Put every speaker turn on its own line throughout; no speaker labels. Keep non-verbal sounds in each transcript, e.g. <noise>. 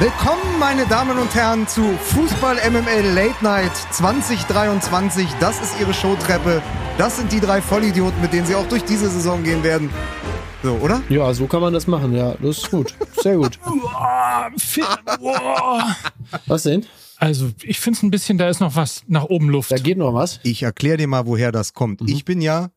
Willkommen, meine Damen und Herren, zu Fußball MML Late Night 2023. Das ist Ihre Showtreppe. Das sind die drei Vollidioten, mit denen Sie auch durch diese Saison gehen werden. So, oder?
Ja, so kann man das machen. Ja, das ist gut. Sehr gut. <laughs> Was denn?
Also, ich finde es ein bisschen, da ist noch was nach oben Luft.
Da geht noch was.
Ich erkläre dir mal, woher das kommt. Ich bin ja,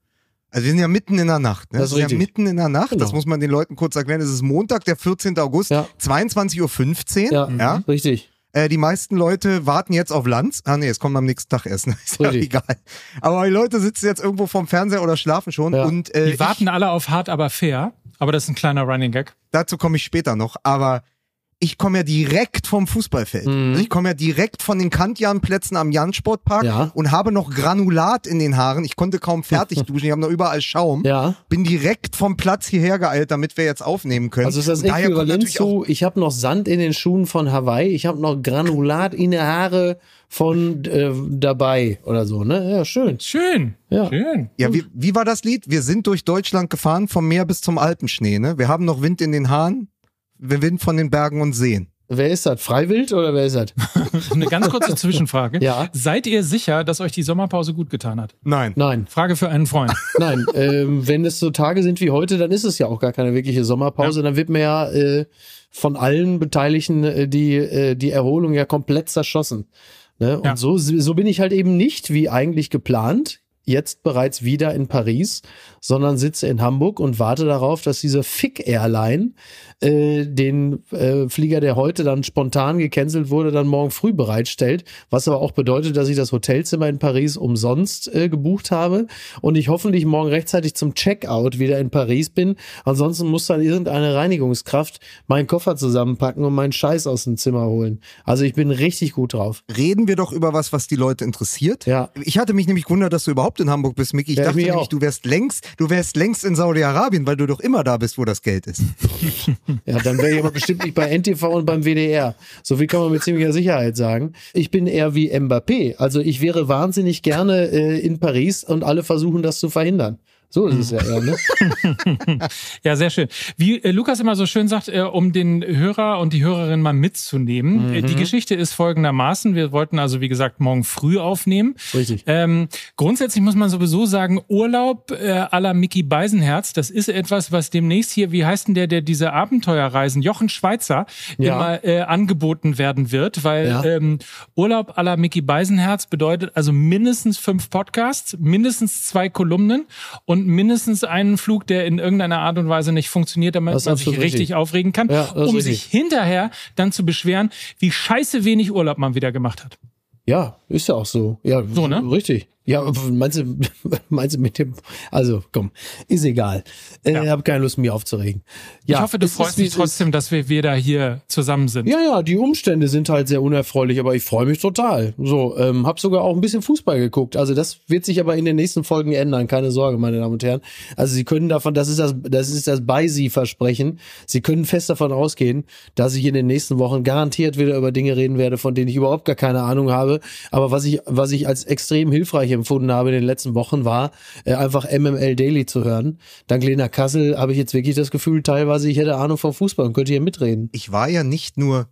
also wir sind ja mitten in der Nacht. Ne?
Das ist
Es ja
richtig.
mitten in der Nacht. Das
Genau.
muss man den Leuten kurz erklären. Es ist Montag, der 14. August,
Ja.
22.15 Uhr.
Ja,
ja?
richtig.
Äh, die meisten Leute warten jetzt auf Lanz. Ah nee, es kommt am nächsten Tag essen. <laughs> Ist ja
Richtig.
egal. Aber die Leute sitzen jetzt irgendwo vorm Fernseher oder schlafen schon.
Ja.
Und äh,
Die warten alle auf hart, aber fair. Aber das ist ein kleiner Running Gag.
dazu komme ich später noch, aber ich komme ja direkt vom Fußballfeld.
Mhm.
Also Ich komme ja direkt von den Kantjan-Plätzen am Jan-Sportpark
Ja.
und habe noch Granulat in den Haaren. Ich konnte kaum fertig <laughs> duschen, ich habe noch überall Schaum.
Ja.
Bin direkt vom Platz hierher geeilt, damit wir jetzt aufnehmen können.
Also ist das Äquivalent zu, ich habe noch Sand in den Schuhen von Hawaii, ich habe noch Granulat in den Haare von äh, dabei oder so, ne? Ja, schön.
Schön.
Ja.
Schön.
Ja, wie, wie war das Lied? Wir sind durch Deutschland gefahren, vom Meer bis zum Alpenschnee. Ne? Wir haben noch Wind in den Haaren, wir Wind von den Bergen und Seen.
Wer ist das? Freiwild oder wer ist das? <laughs>
Eine ganz kurze Zwischenfrage.
Ja.
Seid ihr sicher, dass euch die Sommerpause gut getan hat?
Nein.
Nein,
Frage für einen Freund. <laughs>
nein. ähm, wenn es so Tage sind wie heute, dann ist es ja auch gar keine wirkliche Sommerpause. Dann wird mir ja äh, von allen Beteiligten äh, die, äh, die Erholung ja komplett zerschossen. Ne? Und
Ja.
so, so bin ich halt eben nicht, wie eigentlich geplant, jetzt bereits wieder in Paris, sondern sitze in Hamburg und warte darauf, dass diese Fick-Airline äh, den äh, Flieger, der heute dann spontan gecancelt wurde, dann morgen früh bereitstellt. Was aber auch bedeutet, dass ich das Hotelzimmer in Paris umsonst äh, gebucht habe und ich hoffentlich morgen rechtzeitig zum Checkout wieder in Paris bin. Ansonsten muss dann irgendeine Reinigungskraft meinen Koffer zusammenpacken und meinen Scheiß aus dem Zimmer holen. Also ich bin richtig gut drauf.
Reden wir doch über was, was die Leute interessiert.
Ja.
Ich hatte mich nämlich gewundert, dass du überhaupt in Hamburg bist, Micky. Ich
Ja,
dachte nämlich,
auch.
du wärst längst, du wärst längst in Saudi-Arabien, weil du doch immer da bist, wo das Geld ist. <laughs>
Ja, dann wäre ich aber bestimmt nicht bei NTV und beim WDR. So viel kann man mit ziemlicher Sicherheit sagen. Ich bin eher wie Mbappé. Also ich wäre wahnsinnig gerne äh, in Paris und alle versuchen das zu verhindern. So ist es ja eher, ne? <laughs>
Ja, sehr schön. Wie äh, Lukas immer so schön sagt, äh, um den Hörer und die Hörerin mal mitzunehmen. Äh, die Geschichte ist folgendermaßen. Wir wollten also, wie gesagt, morgen früh aufnehmen.
Richtig.
Ähm, grundsätzlich muss man sowieso sagen, Urlaub äh, à la Mickey Beisenherz, das ist etwas, was demnächst hier, wie heißt denn der, der diese Abenteuerreisen, Jochen Schweizer,
Ja.
immer äh, angeboten werden wird, weil
Ja.
ähm, Urlaub à la Mickey Beisenherz bedeutet also mindestens fünf Podcasts, mindestens zwei Kolumnen und mindestens einen Flug, der in irgendeiner Art und Weise nicht funktioniert, damit man sich richtig,
richtig.
aufregen kann,
Ja,
um
richtig.
sich hinterher dann zu beschweren, wie scheiße wenig Urlaub man wieder gemacht hat.
Ja, ist ja auch so. Ja,
So, ne?
Richtig. Ja, meinst du, <laughs> meinst du mit dem, also komm, ist egal. Äh,
Ja.
Ich habe keine Lust, mich aufzuregen. Ja,
ich hoffe, du
ist,
freust dich trotzdem, dass wir wieder hier zusammen sind.
Ja, ja, die Umstände sind halt sehr unerfreulich, aber ich freue mich total. So, ähm, hab sogar auch ein bisschen Fußball geguckt. Also das wird sich aber in den nächsten Folgen ändern, keine Sorge, meine Damen und Herren. Also Sie können davon, das ist das, das ist das bei Sie Versprechen. Sie können fest davon ausgehen, dass ich in den nächsten Wochen garantiert wieder über Dinge reden werde, von denen ich überhaupt gar keine Ahnung habe. Aber was ich, was ich als extrem hilfreich empfunden habe in den letzten Wochen war, äh, einfach MML Daily zu hören. Dank Lena Kassel habe ich jetzt wirklich das Gefühl, teilweise ich hätte Ahnung vom Fußball und könnte hier mitreden.
Ich war ja nicht nur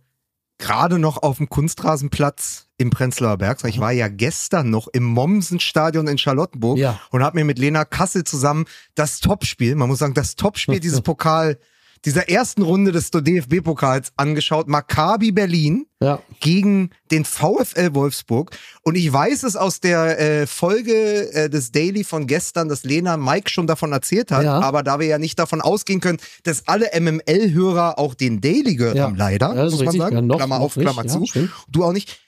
gerade noch auf dem Kunstrasenplatz im Prenzlauer Berg, sondern ich war ja gestern noch im Mommsenstadion in Charlottenburg
Ja.
und habe mir mit Lena Kassel zusammen das Topspiel, man muss sagen, das Topspiel <laughs> dieses Pokal, dieser ersten Runde des DFB-Pokals angeschaut. Maccabi Berlin
Ja.
gegen den VfL Wolfsburg. Und ich weiß es aus der äh, Folge äh, des Daily von gestern, dass Lena Mike schon davon erzählt hat.
Ja.
Aber da wir ja nicht davon ausgehen können, dass alle MML-Hörer auch den Daily gehört
Ja.
haben, leider, muss man
richtig.
sagen.
Noch-
Klammer auf,
nicht.
Klammer
Ja,
zu. Du auch nicht.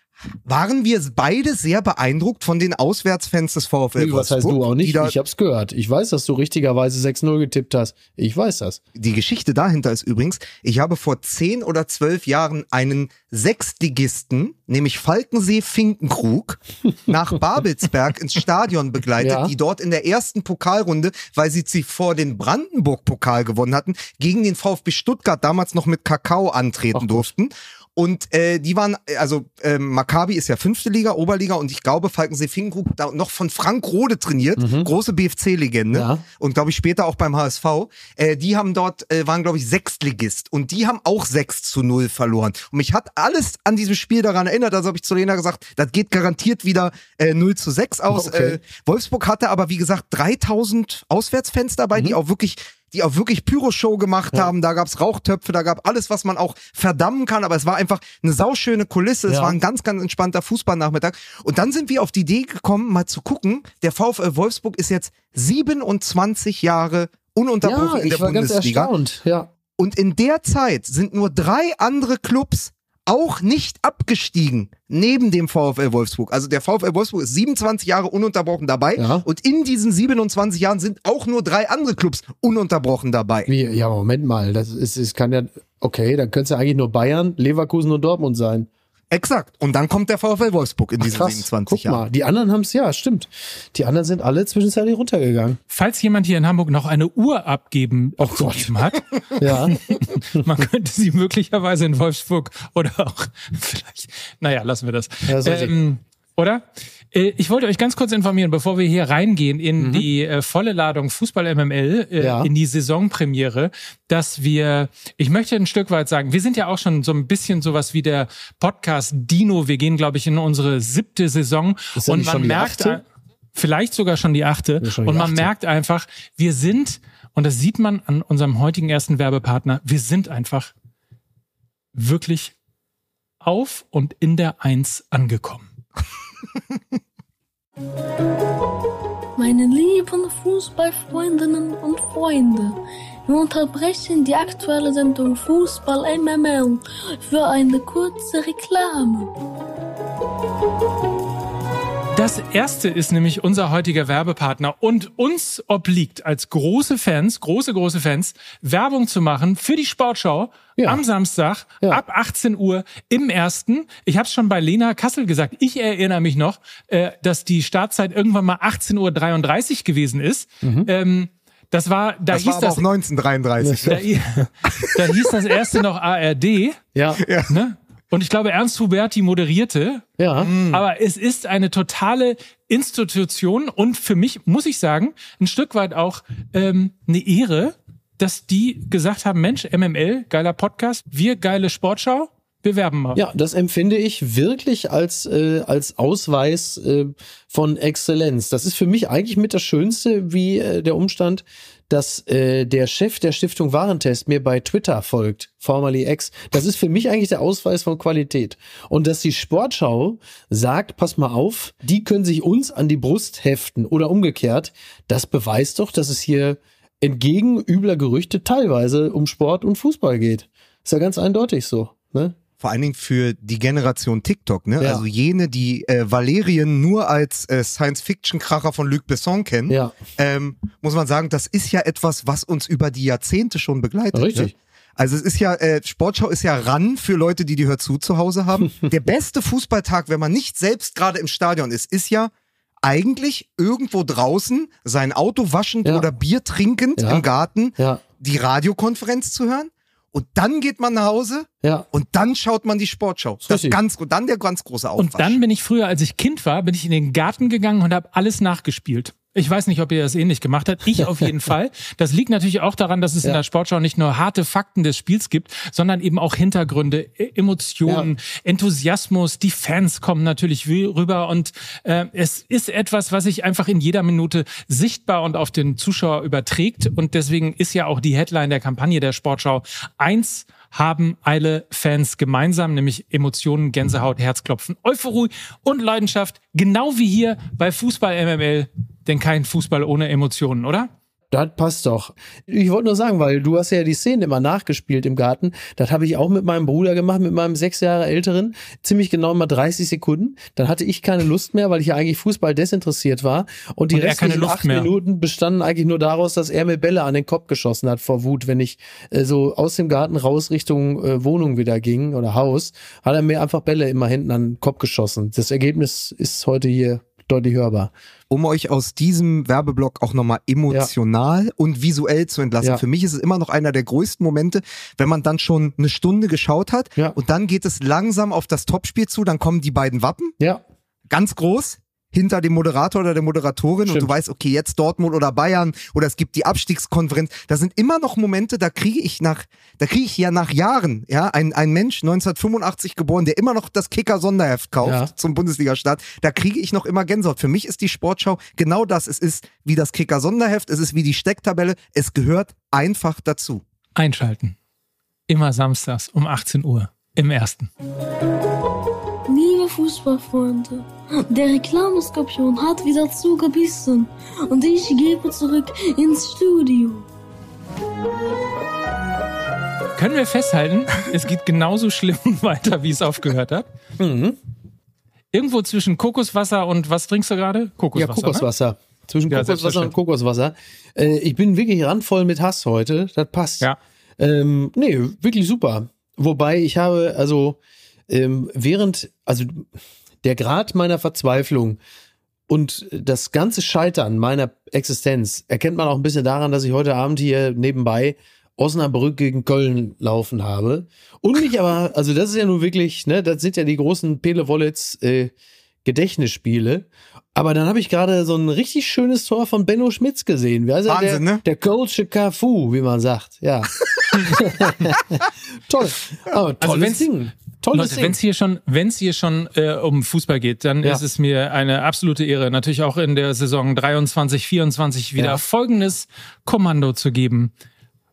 Waren wir beide sehr beeindruckt von den Auswärtsfans des VfL
Nee, was heißt du auch nicht? Ich hab's gehört. Ich weiß, dass du richtigerweise 6-0 getippt hast. Ich weiß das.
Die Geschichte dahinter ist übrigens, ich habe vor zehn oder zwölf Jahren einen Sechstligisten, nämlich Falkensee Finkenkrug, <laughs> nach Babelsberg ins Stadion begleitet,
Ja.
die dort in der ersten Pokalrunde, weil sie zuvor den Brandenburg-Pokal gewonnen hatten, gegen den VfB Stuttgart damals noch mit Kakao antreten
Ach gut.
Und äh, die waren, äh, also äh, Maccabi ist ja fünfte Liga, Oberliga und ich glaube, Falkensee Finkenkrug da noch von Frank Rode trainiert, große BFC-Legende
Ja.
und glaube ich später auch beim HSV. Äh, die haben dort, äh, waren glaube ich Sechstligist und die haben auch 6 zu 0 verloren. Und mich hat alles an diesem Spiel daran erinnert, also habe ich zu Lena gesagt, das geht garantiert wieder äh, 0 zu 6 aus.
Okay.
Äh, Wolfsburg hatte aber wie gesagt 3000 Auswärtsfans dabei,
Mhm.
die auch wirklich die auch wirklich Pyro-Show gemacht haben. Da gab's Rauchtöpfe, da gab alles, was man auch verdammen kann. Aber es war einfach eine sauschöne Kulisse. Es
Ja.
war ein ganz, ganz entspannter Fußballnachmittag. Und dann sind wir auf die Idee gekommen, mal zu gucken. Der VfL Wolfsburg ist jetzt 27 Jahre ununterbrochen
Ja,
in der
ich war ganz
Bundesliga.
erstaunt. Ja.
Und in der Zeit sind nur drei andere Clubs auch nicht abgestiegen neben dem VfL Wolfsburg. Also der VfL Wolfsburg ist 27 Jahre ununterbrochen dabei
Ja.
und in diesen 27 Jahren sind auch nur drei andere Clubs ununterbrochen dabei.
Wie, ja, Moment mal, das ist, es kann ja, okay, dann könnte es ja eigentlich nur Bayern, Leverkusen und Dortmund sein.
Exakt. Und dann kommt der VfL Wolfsburg in diesen
Krass,
27
guck
Jahren.
mal, die anderen haben es, ja, stimmt. Die anderen sind alle zwischenzeitlich runtergegangen.
Falls jemand hier in Hamburg noch eine Uhr abgeben,
Oh Gott.
abgegeben hat, <laughs>
Ja, <laughs>
man könnte sie möglicherweise in Wolfsburg oder auch <laughs> vielleicht, naja, lassen wir das.
Ja,
ähm, oder? Äh, Ich wollte euch ganz kurz informieren, bevor wir hier reingehen in die äh, volle Ladung Fußball MML, äh,
Mhm. Ja.
in die Saisonpremiere, dass wir, ich möchte ein Stück weit sagen, wir sind ja auch schon so ein bisschen sowas wie der Podcast Dino. Wir gehen, glaube ich, in unsere siebte Saison
Ist
und man merkt,
achte?
vielleicht sogar schon die achte.
Ja, schon die
und man
achte.
merkt einfach, wir sind, und das sieht man an unserem heutigen ersten Werbepartner, wir sind einfach wirklich auf und in der Eins angekommen. <laughs>
Meine lieben Fußballfreundinnen und Freunde, wir unterbrechen die aktuelle Sendung Fußball MML für eine kurze Reklame.
Das erste ist nämlich unser heutiger Werbepartner und uns obliegt als große Fans, große, große Fans, Werbung zu machen für die Sportschau
Ja.
am Samstag
Ja.
ab 18 Uhr im ersten. Ich habe es schon bei Lena Kassel gesagt. Ich erinnere mich noch, äh, dass die Startzeit irgendwann mal 18.33 Uhr gewesen ist. Ähm, das war, da
Das
hieß
war aber
das,
auch 1933.
da, <laughs> da hieß das erste noch ARD.
ja,
Ne? Und ich glaube, Ernst Huberti moderierte.
ja.
Aber es ist eine totale Institution und für mich, muss ich sagen, ein Stück weit auch ähm, eine Ehre, dass die gesagt haben, Mensch, MML, geiler Podcast, wir geile Sportschau, bewerben mal.
Ja, das empfinde ich wirklich als, äh, als Ausweis äh, von Exzellenz. Das ist für mich eigentlich mit das Schönste, wie äh, der Umstand, dass äh, der Chef der Stiftung Warentest mir bei Twitter folgt, formerly X. Das ist für mich eigentlich der Ausweis von Qualität. Und dass die Sportschau sagt, pass mal auf, die können sich uns an die Brust heften oder umgekehrt, das beweist doch, dass es hier entgegen übler Gerüchte teilweise um Sport und Fußball geht. Ist ja ganz eindeutig so. Ne?
Vor allen Dingen für die Generation TikTok, ne?
Ja.
Also jene, die äh, Valerien nur als äh, Science-Fiction-Kracher von Luc Besson kennen,
Ja.
ähm, muss man sagen, das ist ja etwas, was uns über die Jahrzehnte schon begleitet.
Richtig.
Ne? Also es ist ja, äh, Sportschau ist ja ran für Leute, die die Hör zu zu Hause haben. <laughs> Der beste Fußballtag, wenn man nicht selbst gerade im Stadion ist, ist ja eigentlich irgendwo draußen sein Auto waschend
Ja.
oder Bier trinkend
Ja.
im Garten
Ja,
die Radiokonferenz zu hören. Und dann geht man nach Hause
ja.
und dann schaut man die Sportschau. Das
Richtig.
ganz, dann der ganz große Aufwasch.
Und dann bin ich früher, als ich Kind war, bin ich in den Garten gegangen und habe alles nachgespielt. Ich weiß nicht, ob ihr das ähnlich gemacht habt. Ich auf jeden <laughs> Fall. Das liegt natürlich auch daran, dass es in
Ja.
der Sportschau nicht nur harte Fakten des Spiels gibt, sondern eben auch Hintergründe, E- Emotionen, Enthusiasmus. Die Fans kommen natürlich rüber und äh, es ist etwas, was sich einfach in jeder Minute sichtbar und auf den Zuschauer überträgt. Und deswegen ist ja auch die Headline der Kampagne der Sportschau eins haben alle Fans gemeinsam, nämlich Emotionen, Gänsehaut, Herzklopfen, Euphorie und Leidenschaft, genau wie hier bei Fußball MML, denn kein Fußball ohne Emotionen, oder?
Das passt doch. Ich wollte nur sagen, weil du hast ja die Szenen immer nachgespielt im Garten. Das habe ich auch mit meinem Bruder gemacht, mit meinem sechs Jahre älteren. Ziemlich genau mal 30 Sekunden. Dann hatte ich keine Lust mehr, weil ich ja eigentlich Fußball desinteressiert war. Und die
Und
restlichen acht
mehr.
Minuten bestanden eigentlich nur daraus, dass er mir Bälle an den Kopf geschossen hat vor Wut, wenn ich äh, so aus dem Garten raus Richtung äh, Wohnung wieder ging oder Haus, hat er mir einfach Bälle immer hinten an den Kopf geschossen. Das Ergebnis ist heute hier deutlich hörbar.
um euch aus diesem Werbeblock auch nochmal emotional und visuell zu entlassen.
Ja.
Für mich ist es immer noch einer der größten Momente, wenn man dann schon eine Stunde geschaut hat
Ja.
und dann geht es langsam auf das Topspiel zu, dann kommen die beiden Wappen,
Ja,
ganz groß, hinter dem Moderator oder der Moderatorin und
Stimmt.
du weißt, okay, jetzt Dortmund oder Bayern oder es gibt die Abstiegskonferenz. Da sind immer noch Momente, da kriege ich nach, da kriege ich ja nach Jahren, ja, ein, ein Mensch 1985 geboren, der immer noch das Kicker-Sonderheft kauft
Ja.
zum Bundesliga-Start, da kriege ich noch immer Gänsehaut. Für mich ist die Sportschau genau das. Es ist wie das Kicker-Sonderheft, es ist wie die Stecktabelle, es gehört einfach dazu.
Einschalten. Immer samstags um 18 Uhr. Im ersten.
Liebe Fußballfreunde, der Reklameskorpion hat wieder zugebissen und ich gebe zurück ins Studio.
Können wir festhalten, es geht genauso schlimm <laughs> weiter, wie es aufgehört hat?
Mhm.
Irgendwo zwischen Kokoswasser und was trinkst du gerade? Kokoswasser.
ja Kokoswasser. Zwischen
Ja,
Kokoswasser und. Kokoswasser. Äh, ich bin wirklich randvoll mit Hass heute. Das passt.
Ja.
Ähm, nee, wirklich super. Wobei ich habe, also ähm, während, also der Grad meiner Verzweiflung und das ganze Scheitern meiner Existenz erkennt man auch ein bisschen daran, dass ich heute Abend hier nebenbei Osnabrück gegen Köln laufen habe. Und mich aber, also das ist ja nun wirklich, ne, das sind ja die großen Pele Wollitz äh, Gedächtnisspiele. Aber dann habe ich gerade so ein richtig schönes Tor von Benno Schmitz gesehen. Wie heißt?
Wahnsinn,
der,
ne?
Der Kölsche Cafu, wie man sagt. Ja. <laughs> <laughs> Toll. Aber tolles
wenn's-
Ding. Tolles
Leute, wenn es hier schon, wenn es hier schon äh, um Fußball geht, dann
Ja.
ist es mir eine absolute Ehre, natürlich auch in der Saison 23, 24 wieder
Ja.
folgendes Kommando zu geben.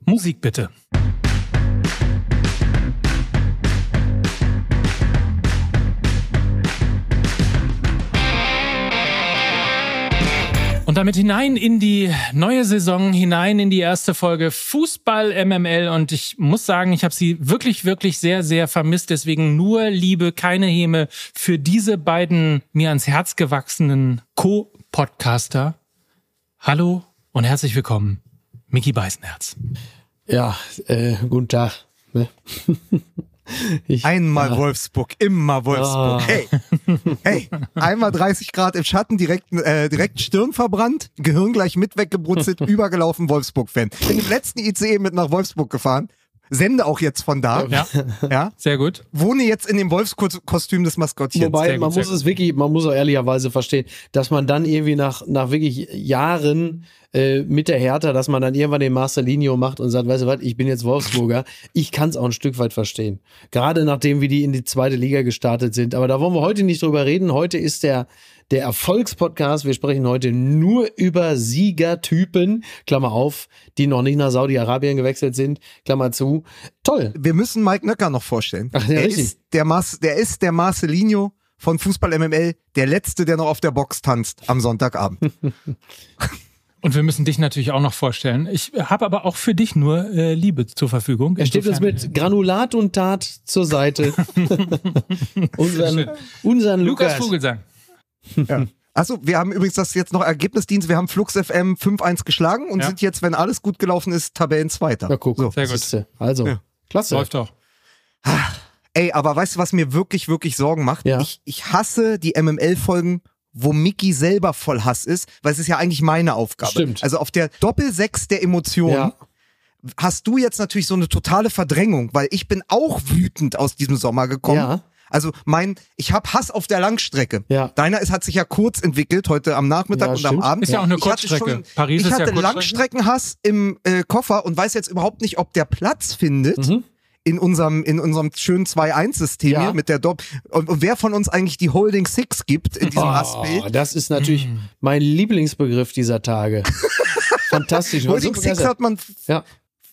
Musik bitte. Damit hinein in die neue Saison, hinein in die erste Folge Fußball MML. Und ich muss sagen, ich habe sie wirklich, wirklich sehr, sehr vermisst. Deswegen nur Liebe, keine Häme für diese beiden mir ans Herz gewachsenen Co-Podcaster. Hallo und herzlich willkommen, Mickey Beisenherz.
Ja, äh, guten Tag. Ne? <laughs> Ich,
Einmal Wolfsburg, immer Wolfsburg.
Ah.
Hey, hey, einmal 30 Grad im Schatten, direkt, äh, direkt Stirn verbrannt, Gehirn gleich mit weggebrutzelt, <laughs> übergelaufen, Wolfsburg-Fan. Bin im letzten ICE mit nach Wolfsburg gefahren, sende auch jetzt von da,
Ja,
ja,
sehr gut.
wohne jetzt in dem Wolfskostüm des Maskottchens.
Wobei,
Sehr gut,
man muss es wirklich, man muss auch ehrlicherweise verstehen, dass man dann irgendwie nach, nach wirklich Jahren äh, mit der Hertha, dass man dann irgendwann den Marcelinho macht und sagt, weißt du was, ich bin jetzt Wolfsburger. Ich kann es auch ein Stück weit verstehen. Gerade nachdem, wie die in die zweite Liga gestartet sind. Aber da wollen wir heute nicht drüber reden. Heute ist der, der Erfolgspodcast. Wir sprechen heute nur über Siegertypen, Klammer auf, die noch nicht nach Saudi-Arabien gewechselt sind, Klammer zu. Toll.
Wir müssen Mike Nöcker noch vorstellen.
Ach, ja,
der,
richtig.
ist der, Mas der ist der Marcelinho von Fußball MML, der Letzte, der noch auf der Box tanzt am Sonntagabend. <laughs>
Und wir müssen dich natürlich auch noch vorstellen. Ich habe aber auch für dich nur äh, Liebe zur Verfügung.
Er steht uns mit Granulat und Tat zur Seite. <laughs> <laughs> unseren, unseren
Lukas
Lukas.
Vogelsang.
Achso, wir haben übrigens das jetzt noch Ergebnisdienst. Wir haben Flux FM 5-1 geschlagen und
Ja.
sind jetzt, wenn alles gut gelaufen ist, Tabellenzweiter.
Na guck,
So.
Sehr gut.
Also,
Ja.
klasse.
Läuft doch.
Ey, aber weißt du, was mir wirklich, wirklich Sorgen macht?
Ja.
Ich, ich hasse die MML-Folgen, wo Mickey selber voll Hass ist, weil es ist ja eigentlich meine Aufgabe.
Stimmt.
Also auf der Doppelsechs der Emotionen
Ja.
hast du jetzt natürlich so eine totale Verdrängung, weil ich bin auch wütend aus diesem Sommer gekommen.
Ja.
Also mein, ich habe Hass auf der Langstrecke.
Ja.
Deiner ist, hat sich ja kurz entwickelt, heute am Nachmittag
Ja,
und
stimmt.
am Abend.
Ist ja auch eine
Ich hatte
Kurzstrecke.
schon-
Paris
ich
ist ja
hatte
Kurzstrecke.
Langstreckenhass im äh, Koffer und weiß jetzt überhaupt nicht, ob der Platz findet
Mhm.
In unserem, in unserem schönen 2-1-System
Ja.
hier mit der Dopp und, und wer von uns eigentlich die Holding Six gibt in diesem
Oh,
Hassbild.
das ist natürlich mein Lieblingsbegriff dieser Tage. <laughs> Fantastisch.
Holding Six hat man,
ja.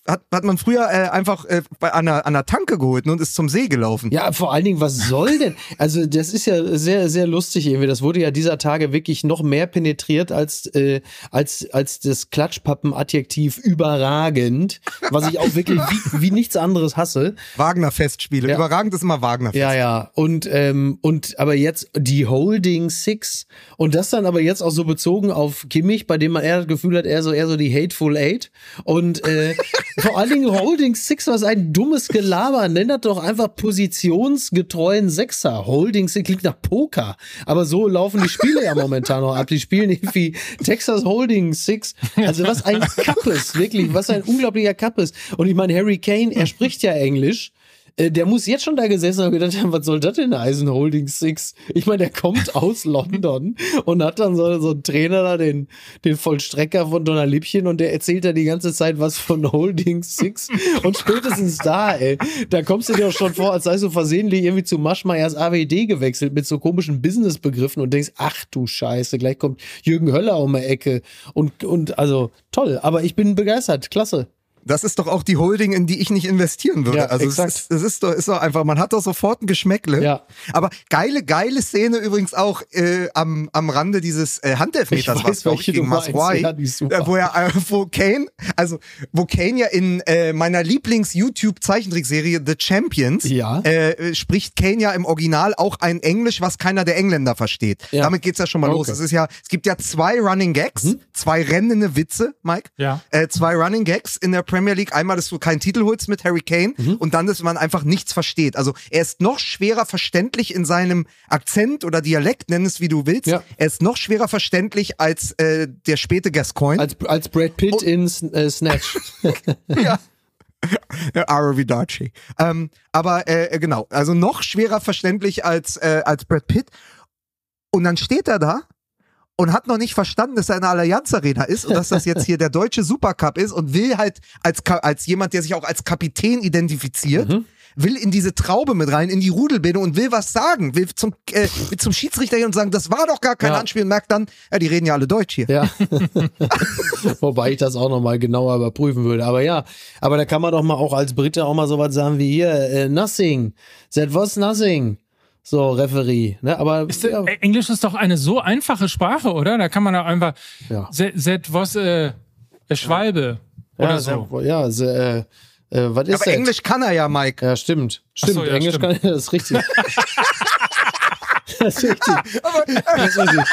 Hat, hat man früher äh, einfach äh, bei, an, einer, an einer Tanke geholt ne, und ist zum See gelaufen.
Ja, vor allen Dingen, was soll denn? Also, das ist ja sehr, sehr lustig irgendwie. Das wurde ja dieser Tage wirklich noch mehr penetriert als, äh, als, als das Klatschpappen-Adjektiv überragend, was ich auch wirklich wie, wie nichts anderes hasse.
Wagner-Festspiele.
Ja.
Überragend ist immer Wagner-Fest.
Ja, ja. Und, ähm, und aber jetzt die Holding Six und das dann aber jetzt auch so bezogen auf Kimmich, bei dem man eher das Gefühl hat, eher so, eher so die Hateful Eight. Und, äh, Vor allen Dingen Holding Six, was ein dummes Gelaber. Nennt das doch einfach positionsgetreuen Sechser. Holding Six klingt nach Poker. Aber so laufen die Spiele ja momentan noch ab. Die spielen irgendwie Texas Holding Six. Also was ein Kappes, wirklich, was ein unglaublicher Kappes. Und ich meine, Harry Kane, er spricht ja Englisch. Äh, der muss jetzt schon da gesessen haben und gedacht haben, was soll das denn heißen, Holding Six? Ich meine, der kommt aus <laughs> London und hat dann so, so einen Trainer da, den, den Vollstrecker von Donner Lippchen und der erzählt da die ganze Zeit was von Holding Six und spätestens da, ey, da kommst du dir auch schon vor, als sei du versehentlich irgendwie zu Maschmeyers AWD gewechselt mit so komischen Businessbegriffen und denkst, ach du Scheiße, gleich kommt Jürgen Höller um die Ecke und, und also toll, aber ich bin begeistert, klasse.
Das ist doch auch die Holding, in die ich nicht investieren würde.
Ja,
also
exakt.
es ist, es ist doch, ist doch einfach, man hat doch sofort ein Geschmäckle.
Ja.
Aber geile, geile Szene übrigens auch äh, am, am Rande dieses äh, Handelfmeters, was glaube ich gegen. Maswai,
Ja,
äh, wo er, äh, wo Kane, also wo Kane ja in äh, meiner Lieblings-YouTube-Zeichentrickserie The Champions
Ja.
äh, spricht Kane ja im Original auch ein Englisch, was keiner der Engländer versteht.
Ja.
Damit geht's ja schon mal los.
Okay.
Es ist ja, es gibt ja zwei Running Gags, zwei rennende Witze, Mike.
Ja.
Äh, zwei Running Gags in der Premier League. Einmal, dass du keinen Titel holst mit Harry Kane und dann, dass man einfach nichts versteht. Also er ist noch schwerer verständlich in seinem Akzent oder Dialekt, nenn es wie du willst.
Ja.
Er ist noch schwerer verständlich als äh, der späte Gascoigne.
Als, als Brad Pitt
Und-
in äh, Snatch. <laughs>
ja. Aravidaci. Ähm, aber äh, genau, also noch schwerer verständlich als, äh, als Brad Pitt. Und dann steht er da und hat noch nicht verstanden, dass er in der Allianz Arena ist und dass das jetzt hier der deutsche Supercup ist und will halt als, als jemand, der sich auch als Kapitän identifiziert, will in diese Traube mit rein, in die Rudelbildung und will was sagen, will zum, äh, will zum Schiedsrichter gehen und sagen, das war doch gar kein
Ja.
Anspiel und merkt dann, ja, die reden ja alle Deutsch hier.
Ja. <laughs> Wobei ich das auch nochmal genauer überprüfen würde. Aber ja, aber da kann man doch mal auch als Brite auch mal sowas sagen wie hier, äh, nothing. That was nothing. So, Referee. Ne? Aber
Ist,
ja,
Englisch ist doch eine so einfache Sprache, oder? Da kann man doch einfach
Ja.
Z was äh, äh, Schwalbe oder
ja,
so.
ja, so, äh, äh, was ist
Aber
das?
Englisch kann er ja, Mike.
Ja, stimmt. Stimmt,
so, ja,
Englisch
stimmt.
kann das ist richtig. <laughs> <laughs> das ist richtig. <laughs> das ist richtig.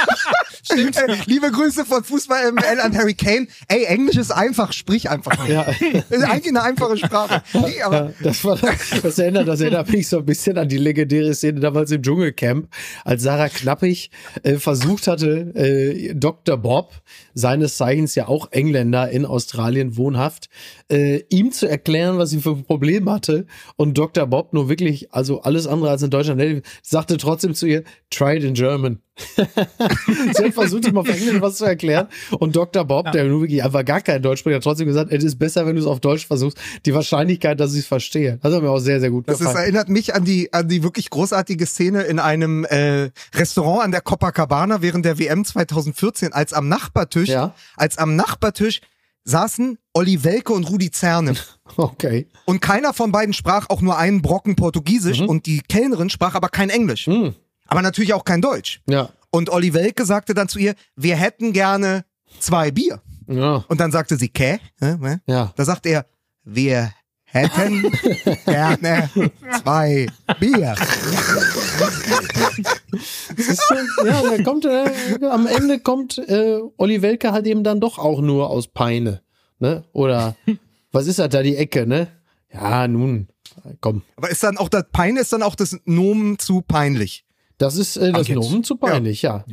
Stimmt. Äh, liebe Grüße von Fußball ML an Harry Kane. Ey, Englisch ist einfach, sprich einfach.
Ja.
Ist eigentlich eine einfache Sprache. Nee, aber
Ja, das, war, das, erinnert, das erinnert mich so ein bisschen an die legendäre Szene damals im Dschungelcamp, als Sarah Knappig äh, versucht hatte, äh, Dr. Bob, seines Zeichens ja auch Engländer in Australien wohnhaft, äh, ihm zu erklären, was sie für ein Problem hatte. Und Dr. Bob nur wirklich, also alles andere als in Deutschland, sagte trotzdem zu ihr, try it in German. <laughs> sie hat versucht, ihm auf Englisch was zu erklären. Und Dr. Bob, der nur wirklich einfach gar kein Deutsch spricht, hat trotzdem gesagt, es ist besser, wenn du es auf Deutsch versuchst. Die Wahrscheinlichkeit, dass ich es verstehe. Das hat mir auch sehr, sehr gut
das
gefallen.
erinnert mich an die, an die wirklich großartige Szene in einem äh, Restaurant an der Copacabana während der WM 2014, als am Nachbartisch,
Ja.
als am Nachbartisch saßen Olli Welke und Rudi Zerne. <laughs>
Okay.
Und keiner von beiden sprach auch nur einen Brocken Portugiesisch und die Kellnerin sprach aber kein Englisch.
Hm.
Aber natürlich auch kein Deutsch.
Ja.
Und Olli Welke sagte dann zu ihr, wir hätten gerne zwei Bier.
Ja.
Und dann sagte sie, Kä?
Ja.
Da sagt er, wir hätten <laughs> gerne zwei Bier.
Schon, ja, da kommt, äh, am Ende kommt äh, Olli Welke halt eben dann doch auch nur aus Peine. Ne? Oder was ist das da, die Ecke, ne? Ja, nun, komm.
Aber ist dann auch das Pein ist dann auch das Nomen zu peinlich.
Das ist äh, das. Nomen zu peinlich, ja.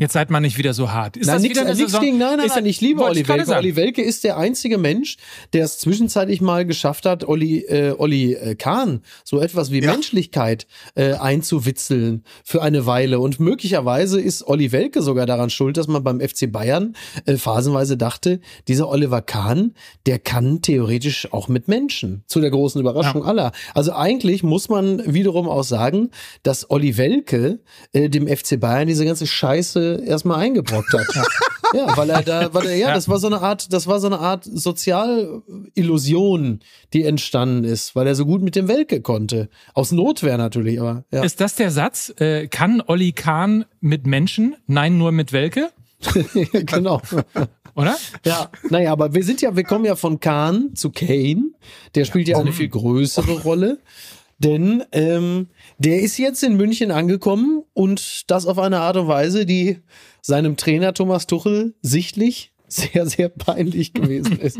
Jetzt seid man nicht wieder so hart. Ist
nein,
das
nix,
wieder eine
nix
Saison?
gegen, nein, nein,
Ist-
nein, ich liebe Olli Welke.
sagen.
Olli Welke ist der einzige Mensch, der es zwischenzeitlich mal geschafft hat, Olli, äh, Olli äh, Kahn so etwas wie
Ja.
Menschlichkeit äh, einzuwitzeln für eine Weile. Und möglicherweise ist Olli Welke sogar daran schuld, dass man beim FC Bayern äh, phasenweise dachte, dieser Oliver Kahn, der kann theoretisch auch mit Menschen. Zu der großen Überraschung aller. Also eigentlich muss man wiederum auch sagen, dass Olli Welke äh, dem FC Bayern diese ganze Scheiße erstmal eingebrockt hat. ja, weil er da, weil er, ja,
Ja.
das war so eine Art, das war so eine Art Sozialillusion, die entstanden ist, weil er so gut mit dem Welke konnte. Aus Notwehr natürlich, aber ja.
Ist das der Satz? Äh, kann Olli Kahn mit Menschen? Nein, nur mit Welke? <laughs>
genau.
Oder?
Ja, naja, aber wir sind ja, wir kommen ja von Kahn zu Kane. Der spielt ja auch eine viel größere Rolle. Denn ähm, der ist jetzt in München angekommen und das auf eine Art und Weise, die seinem Trainer Thomas Tuchel sichtlich sehr, sehr peinlich gewesen ist.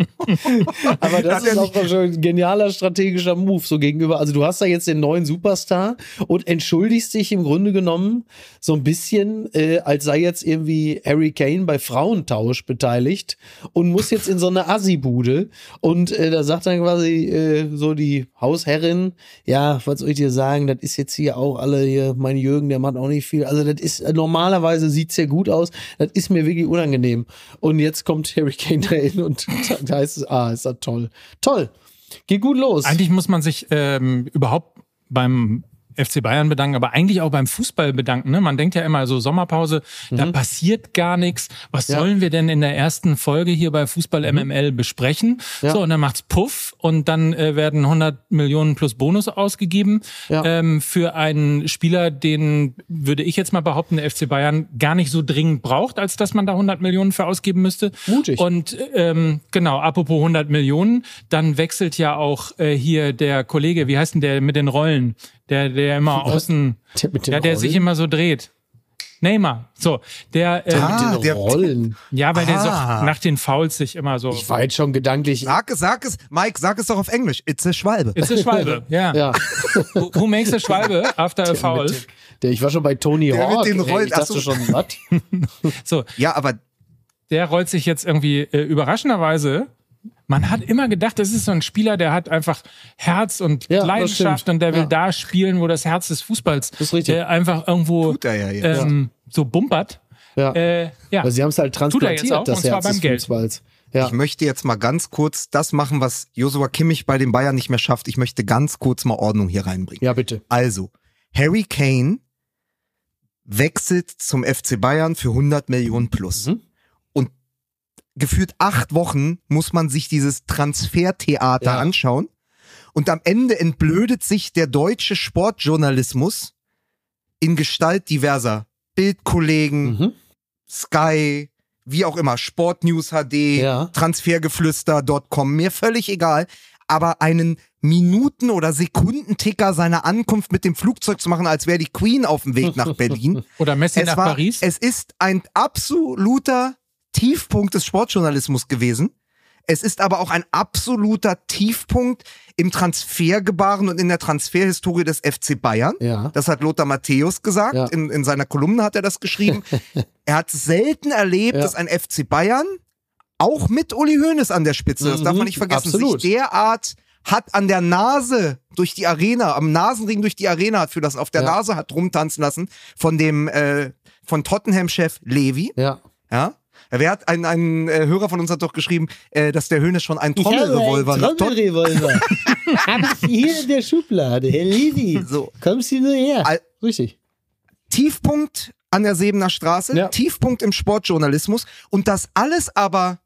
<laughs> Aber das ist auch schon ein genialer strategischer Move so gegenüber. Also du hast da jetzt den neuen Superstar und entschuldigst dich im Grunde genommen so ein bisschen, äh, als sei jetzt irgendwie Harry Kane bei Frauentausch beteiligt und muss jetzt in so eine Assi-Bude. Und äh, da sagt dann quasi äh, so die Hausherrin, ja, was soll ich dir sagen, das ist jetzt hier auch alle hier, mein Jürgen, der macht auch nicht viel. Also das ist, normalerweise sieht's sehr gut aus. Das ist mir wirklich unangenehm. Und jetzt kommt Harry Kane da hin und <laughs> da heißt es, ah, ist das toll. Toll. Geht gut los.
Eigentlich muss man sich ähm, überhaupt beim FC Bayern bedanken, aber eigentlich auch beim Fußball bedanken. Ne? Man denkt ja immer so Sommerpause, mhm. da passiert gar nichts. Was ja. sollen wir denn in der ersten Folge hier bei Fußball MML mhm. besprechen? Ja. So und dann macht's Puff und dann äh, werden 100 Millionen plus Bonus ausgegeben ja. ähm, für einen Spieler, den würde ich jetzt mal behaupten, der FC Bayern gar nicht so dringend braucht, als dass man da 100 Millionen für ausgeben müsste.
Mutig.
Und ähm, genau, apropos 100 Millionen, dann wechselt ja auch äh, hier der Kollege, wie heißt denn der mit den Rollen? Der, der immer außen, der, der, der sich immer so dreht. Neymar, so, der,
äh, ah, mit den Rollen.
Ja, weil ah. der so nach den Fouls sich immer so.
Ich war jetzt schon gedanklich.
Sag es, sag es, Mike, sag es doch auf Englisch. It's a Schwalbe.
It's a Schwalbe, <laughs> ja. ja. who, who makes a Schwalbe after a foul?
Der, ich war schon bei Tony der Hawk.
Mit den Rollen,
ich dachte schon, was? <laughs>
so.
Ja, aber.
Der rollt sich jetzt irgendwie äh, überraschenderweise man hat immer gedacht, das ist so ein Spieler, der hat einfach Herz und ja, Leidenschaft und der will ja. da spielen, wo das Herz des Fußballs äh, einfach irgendwo ja ähm, so bumpert.
Ja. Äh, ja. Also sie haben es halt transplantiert, auch, das Herz des Geld. Fußballs.
Ja. Ich möchte jetzt mal ganz kurz das machen, was Josua Kimmich bei den Bayern nicht mehr schafft. Ich möchte ganz kurz mal Ordnung hier reinbringen.
Ja, bitte.
Also, Harry Kane wechselt zum FC Bayern für 100 Millionen plus. Mhm gefühlt acht Wochen muss man sich dieses Transfertheater ja. anschauen. Und am Ende entblödet sich der deutsche Sportjournalismus in Gestalt diverser Bildkollegen, mhm. Sky, wie auch immer, Sportnews HD, ja. Transfergeflüster.com, mir völlig egal. Aber einen Minuten- oder Sekundenticker seiner Ankunft mit dem Flugzeug zu machen, als wäre die Queen auf dem Weg nach Berlin. <laughs>
oder Messi
es
nach
war,
Paris.
Es ist ein absoluter Tiefpunkt des Sportjournalismus gewesen. Es ist aber auch ein absoluter Tiefpunkt im Transfergebaren und in der Transferhistorie des FC Bayern.
Ja.
Das hat Lothar Matthäus gesagt. Ja. In, in seiner Kolumne hat er das geschrieben. <laughs> er hat selten erlebt, ja. dass ein FC Bayern, auch mit Uli Hoeneß an der Spitze, das darf man nicht vergessen,
Absolut.
sich derart hat an der Nase durch die Arena, am Nasenring durch die Arena hat für das auf der ja. Nase hat rumtanzen lassen von dem äh, von Tottenham-Chef Levi.
Ja.
Ja. Wer hat ein, ein äh, Hörer von uns hat doch geschrieben, äh, dass der Höhne schon ein Trommelrevolver
ich habe Trommelrevolver. <laughs> Hab hier in der Schublade, Herr Levi. So. Kommst du nur her? Al Richtig.
Tiefpunkt an der Sebener Straße, ja. Tiefpunkt im Sportjournalismus und das alles aber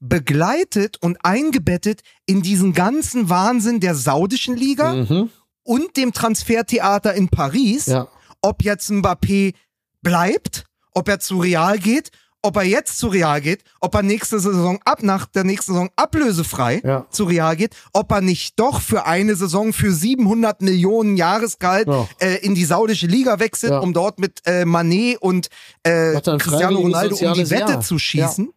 begleitet und eingebettet in diesen ganzen Wahnsinn der saudischen Liga mhm. und dem Transfertheater in Paris. Ja. Ob jetzt Mbappé bleibt, ob er zu Real geht ob er jetzt zu Real geht, ob er nächste Saison ab nach der nächsten Saison ablösefrei ja. zu Real geht, ob er nicht doch für eine Saison für 700 Millionen Jahresgehalt ja. äh, in die saudische Liga wechselt, ja. um dort mit äh, Manet und äh, Cristiano Ronaldo um die Wette zu schießen.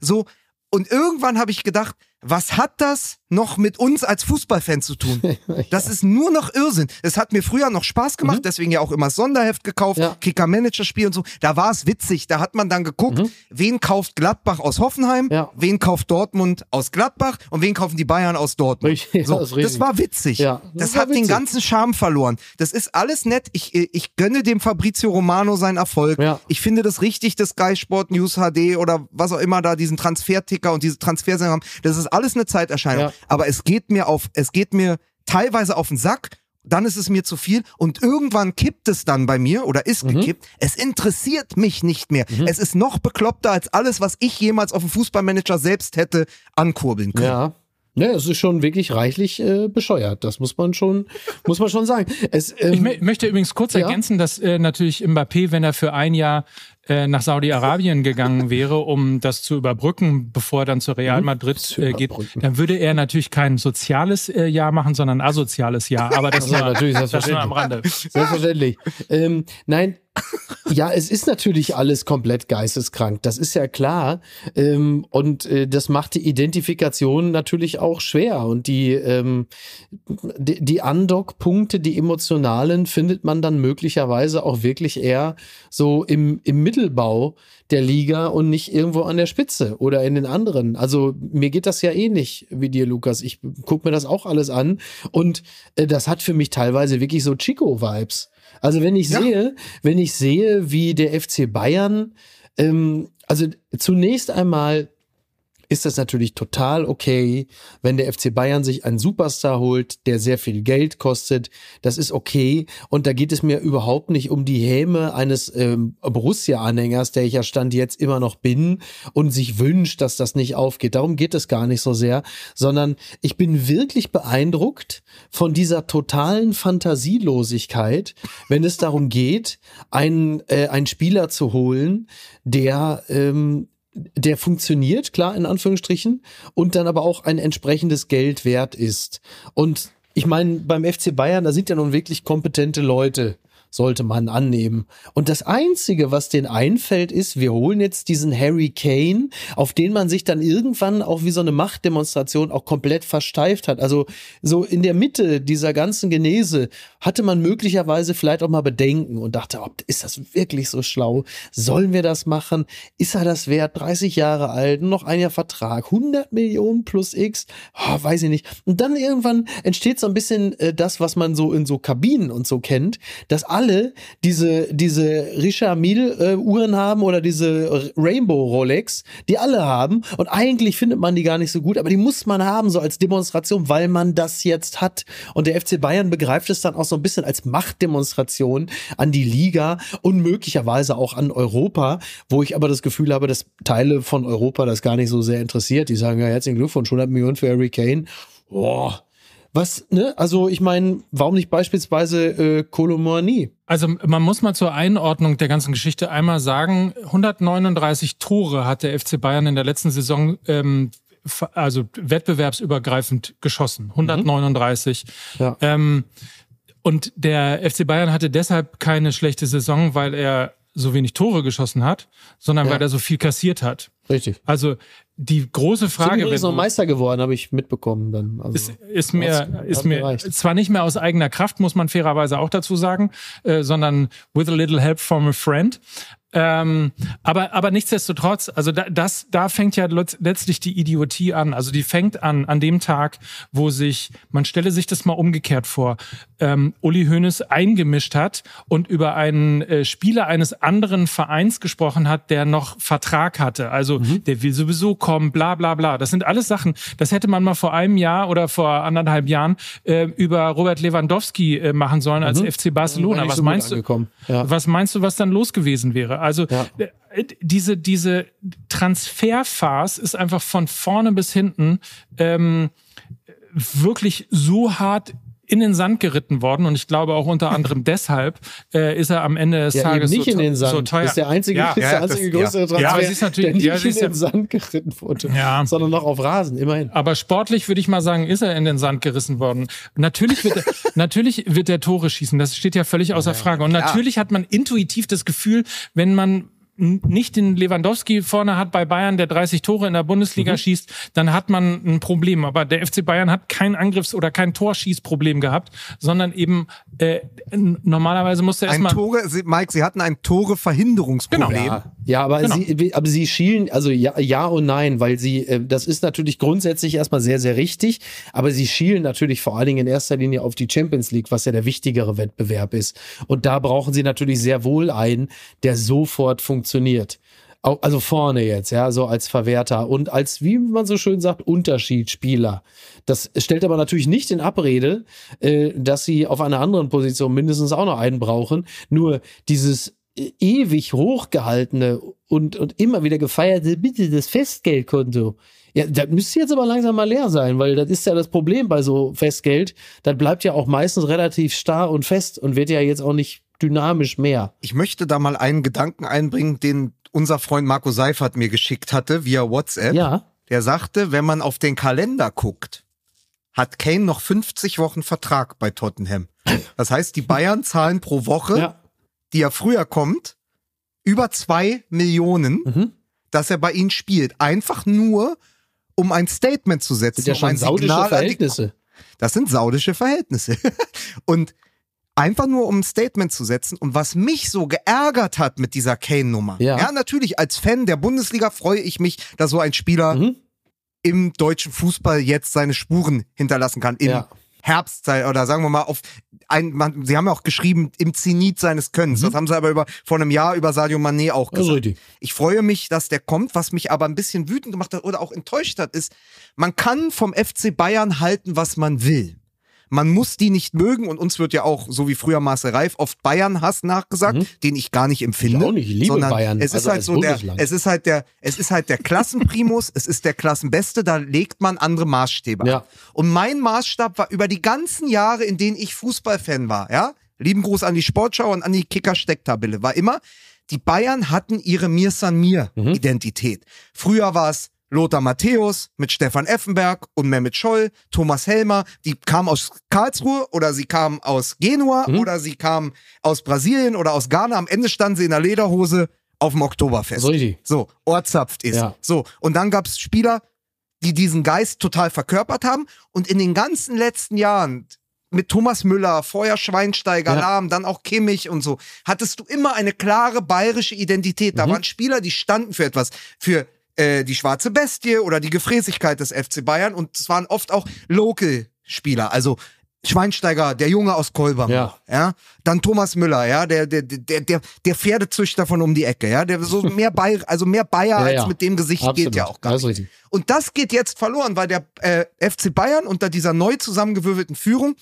So und irgendwann habe ich gedacht, was hat das noch mit uns als Fußballfan zu tun? <laughs> Das ist nur noch Irrsinn. Es hat mir früher noch Spaß gemacht, mhm. deswegen ja auch immer Sonderheft gekauft, ja. Kicker-Manager-Spiel und so. Da war es witzig. Da hat man dann geguckt, mhm. wen kauft Gladbach aus Hoffenheim, ja. wen kauft Dortmund aus Gladbach und wen kaufen die Bayern aus Dortmund. Ja, so, das, das, war witzig. Das, das hat witzig. den ganzen Charme verloren. Das ist alles nett. Ich, ich gönne dem Fabrizio Romano seinen Erfolg. Ich finde das richtig, dass Sky Sport News HD oder was auch immer da diesen Transferticker und diese Transfersendung haben. Das ist alles eine Zeiterscheinung. Aber es geht mir auf, es geht mir teilweise auf den Sack, dann ist es mir zu viel und irgendwann kippt es dann bei mir oder ist mhm. gekippt. Es interessiert mich nicht mehr. Mhm. Es ist noch bekloppter als alles, was ich jemals auf dem Fußballmanager selbst hätte ankurbeln können.
Ja. Ne, es ist schon wirklich reichlich äh, bescheuert. Das muss man schon, <laughs> muss man schon sagen. Es,
ähm, ich möchte übrigens kurz ja? ergänzen, dass äh, natürlich Mbappé, wenn er für ein Jahr äh, nach Saudi-Arabien gegangen wäre, um das zu überbrücken, bevor er dann zu Real mhm. Madrid äh, geht, dann würde er natürlich kein soziales äh, Jahr machen, sondern ein asoziales Jahr. Aber das, war,
natürlich
das nur am Rande.
Selbstverständlich. ähm, nein, <laughs> Ja, es ist natürlich alles komplett geisteskrank. Das ist ja klar. Ähm, und äh, das macht die Identifikation natürlich auch schwer. Und die, ähm, die, die Andock-Punkte, die emotionalen, findet man dann möglicherweise auch wirklich eher so im, im Mittelbau der Liga und nicht irgendwo an der Spitze oder in den anderen. Also mir geht das ja ähnlich wie dir, Lukas. Ich gucke mir das auch alles an und äh, das hat für mich teilweise wirklich so Chico-Vibes. Also wenn ich ja. sehe, wenn ich sehe, wie der FC Bayern, ähm, also zunächst einmal ist das natürlich total okay, wenn der FC Bayern sich einen Superstar holt, der sehr viel Geld kostet. Das ist okay. Und da geht es mir überhaupt nicht um die Häme eines ähm, Borussia-Anhängers, der ich ja stand jetzt immer noch bin und sich wünscht, dass das nicht aufgeht. Darum geht es gar nicht so sehr, sondern ich bin wirklich beeindruckt von dieser totalen Fantasielosigkeit, wenn es darum geht, einen, äh, einen Spieler zu holen, der ähm, der funktioniert, klar, in Anführungsstrichen, und dann aber auch ein entsprechendes Geld wert ist. Und ich meine, beim FC Bayern, da sind ja nun wirklich kompetente Leute sollte man annehmen. Und das Einzige, was denen einfällt, ist, wir holen jetzt diesen Harry Kane, auf den man sich dann irgendwann auch wie so eine Machtdemonstration auch komplett versteift hat. Also so in der Mitte dieser ganzen Genese hatte man möglicherweise vielleicht auch mal Bedenken und dachte, oh, ist das wirklich so schlau? Sollen wir das machen? Ist er das wert? 30 Jahre alt, noch ein Jahr Vertrag, 100 Millionen plus X? Oh, weiß ich nicht. Und dann irgendwann entsteht so ein bisschen äh, das, was man so in so Kabinen und so kennt, dass alle diese, diese Richard Mille äh, Uhren haben oder diese Rainbow Rolex, die alle haben. Und eigentlich findet man die gar nicht so gut, aber die muss man haben, so als Demonstration, weil man das jetzt hat. Und der FC Bayern begreift es dann auch so ein bisschen als Machtdemonstration an die Liga und möglicherweise auch an Europa, wo ich aber das Gefühl habe, dass Teile von Europa das gar nicht so sehr interessiert. Die sagen ja herzlichen Glückwunsch, 100 Millionen für Harry Kane. Boah, was, ne? Also ich meine, warum nicht beispielsweise äh, Kolomani?
Also man muss mal zur Einordnung der ganzen Geschichte einmal sagen, 139 Tore hat der FC Bayern in der letzten Saison ähm, also wettbewerbsübergreifend geschossen. 139. Mhm. Ja. Ähm, und der FC Bayern hatte deshalb keine schlechte Saison, weil er so wenig Tore geschossen hat, sondern ja. weil er so viel kassiert hat.
Richtig.
Also die große Frage.
ist noch Meister geworden, habe ich mitbekommen dann. Also,
ist, ist mir, ist mir gereicht. zwar nicht mehr aus eigener Kraft, muss man fairerweise auch dazu sagen, äh, sondern with a little help from a friend. Ähm, aber, aber nichtsdestotrotz, also da, das, da fängt ja letztlich die Idiotie an. Also die fängt an, an dem Tag, wo sich, man stelle sich das mal umgekehrt vor, ähm, Uli Hoeneß eingemischt hat und über einen äh, Spieler eines anderen Vereins gesprochen hat, der noch Vertrag hatte. Also mhm. der will sowieso kommen, bla bla bla. Das sind alles Sachen, das hätte man mal vor einem Jahr oder vor anderthalb Jahren äh, über Robert Lewandowski äh, machen sollen als mhm. FC Barcelona. Was so meinst du? Ja. Was meinst du, was dann los gewesen wäre? Also ja. Äh, diese, diese Transferphase ist einfach von vorne bis hinten ähm, wirklich so hart in den Sand geritten worden und ich glaube auch unter anderem <laughs> deshalb äh, ist er am Ende des
ja,
Tages
nicht
so,
in den Sand. so teuer. Ist der einzige, ja, ist der einzige das, größere Transfer, ja, aber ist natürlich, der nicht ja, in den Sand geritten wurde, ja. sondern noch auf Rasen, immerhin.
Aber sportlich würde ich mal sagen, ist er in den Sand gerissen worden. Natürlich wird, <laughs> natürlich wird der Tore schießen, das steht ja völlig außer Frage. Und natürlich hat man intuitiv das Gefühl, wenn man nicht den Lewandowski vorne hat bei Bayern, der 30 Tore in der Bundesliga mhm. schießt, dann hat man ein Problem. Aber der FC Bayern hat kein Angriffs- oder kein Torschießproblem gehabt, sondern eben äh, normalerweise musste er erstmal.
Tore, Mike, Sie hatten ein Tore-Verhinderungsproblem.
Genau. Ja. Ja, aber genau. sie, aber sie schielen, also ja, ja und nein, weil sie, äh, das ist natürlich grundsätzlich erstmal sehr, sehr richtig, aber sie schielen natürlich vor allen Dingen in erster Linie auf die Champions League, was ja der wichtigere Wettbewerb ist. Und da brauchen sie natürlich sehr wohl einen, der sofort funktioniert funktioniert. Also vorne jetzt, ja, so als Verwerter und als, wie man so schön sagt, Unterschiedsspieler. Das stellt aber natürlich nicht in Abrede, äh, dass sie auf einer anderen Position mindestens auch noch einen brauchen. Nur dieses ewig hochgehaltene und, und immer wieder gefeierte, bitte das Festgeldkonto. Ja, das müsste jetzt aber langsam mal leer sein, weil das ist ja das Problem bei so Festgeld. Das bleibt ja auch meistens relativ starr und fest und wird ja jetzt auch nicht dynamisch mehr.
Ich möchte da mal einen Gedanken einbringen, den unser Freund Marco Seifert mir geschickt hatte via WhatsApp.
Ja.
Der sagte, wenn man auf den Kalender guckt, hat Kane noch 50 Wochen Vertrag bei Tottenham. Das heißt, die Bayern zahlen pro Woche, ja. Die ja früher kommt, über zwei Millionen,
Mhm.
dass er bei ihnen spielt. Einfach nur, um ein Statement zu setzen,
Sind ja
um ein
saudische
Signal
Verhältnisse.
Das sind saudische Verhältnisse. <laughs> Und einfach nur um ein Statement zu setzen. Und was mich so geärgert hat mit dieser Kane-Nummer.
Ja.
natürlich, als Fan der Bundesliga freue ich mich, dass so ein Spieler
Mhm.
im deutschen Fußball jetzt seine Spuren hinterlassen kann. Im
Ja.
Herbst oder sagen wir mal auf ein, man, sie haben ja auch geschrieben, im Zenit seines Könnens. Das haben sie aber über, vor einem Jahr über Sadio Mané auch
Mhm. Also
gesagt.
richtig.
Ich freue mich, dass der kommt. Was mich aber ein bisschen wütend gemacht hat oder auch enttäuscht hat, ist, man kann vom FC Bayern halten, was man will. Man muss die nicht mögen und uns wird ja auch, so wie früher Marcel Reif, oft Bayern-Hass nachgesagt, den ich gar nicht empfinde.
Mhm. Ich auch nicht. Ich liebe Bayern,
Es ist
also
halt so der, es ist halt der, es ist halt der Klassenprimus, <laughs> es ist der Klassenbeste, da legt man andere Maßstäbe
Ja.
an. Und mein Maßstab war über die ganzen Jahre, in denen ich Fußballfan war, ja, lieben Gruß an die Sportschau und an die Kicker-Stecktabelle, war immer, die Bayern hatten ihre Mir San Mir
Mhm.
Früher war es Lothar Matthäus mit Stefan Effenberg und Mehmet Scholl, Thomas Helmer, die kamen aus Karlsruhe oder sie kamen aus Genua
Mhm.
oder sie kamen aus Brasilien oder aus Ghana. Am Ende standen sie in der Lederhose auf dem Oktoberfest.
So.
So, ortzapft ist.
Ja.
So, und dann gab's Spieler, die diesen Geist total verkörpert haben und in den ganzen letzten Jahren mit Thomas Müller, vorher Schweinsteiger,
Ja.
Lahm, dann auch Kimmich und so, hattest du immer eine klare bayerische Identität.
Mhm.
Da waren Spieler, die standen für etwas, für äh, die schwarze Bestie oder die Gefräßigkeit des FC Bayern und es waren oft auch Local-Spieler, also Schweinsteiger, der Junge aus Kolbam,
Ja.
ja, dann Thomas Müller, ja, der der der der der Pferdezüchter von um die Ecke, ja, der so <laughs> mehr Bayer, also mehr Bayer
Ja,
als
ja.
mit dem Gesicht
Absolut.
geht ja auch gar nicht. Und das geht jetzt verloren, weil der äh, FC Bayern unter dieser neu zusammengewürfelten Führung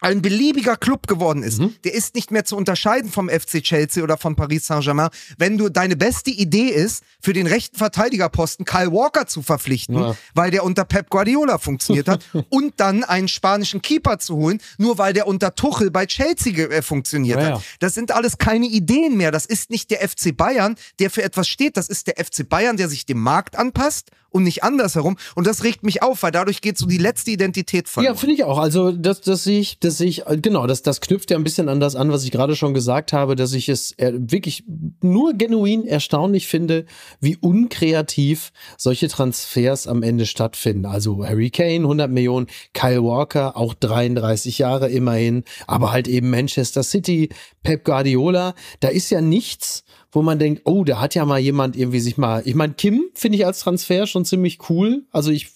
ein beliebiger Club geworden ist.
Mhm.
Der ist nicht mehr zu unterscheiden vom FC Chelsea oder von Paris Saint-Germain. Wenn du deine beste Idee ist, für den rechten Verteidigerposten Kyle Walker zu verpflichten,
Ja.
weil der unter Pep Guardiola funktioniert hat, <laughs> und dann einen spanischen Keeper zu holen, nur weil der unter Tuchel bei Chelsea äh, funktioniert
Ja,
hat.
ja.
Das sind alles keine Ideen mehr. Das ist nicht der FC Bayern, der für etwas steht. Das ist der FC Bayern, der sich dem Markt anpasst und nicht andersherum. Und das regt mich auf, weil dadurch geht so die letzte Identität verloren.
Ja, finde ich auch. Also das, das sehe ich, das sehe ich, äh, genau, das, das knüpft ja ein bisschen an das an, was ich gerade schon gesagt habe, dass ich es äh, wirklich nur genuin erstaunlich finde, wie unkreativ solche Transfers am Ende stattfinden. Also Harry Kane, 100 Millionen, Kyle Walker, auch 33 Jahre immerhin, aber halt eben Manchester City, Pep Guardiola, da ist ja nichts, wo man denkt, oh, da hat ja mal jemand irgendwie sich mal, ich meine, Kim finde ich als Transfer schon ziemlich cool. Also ich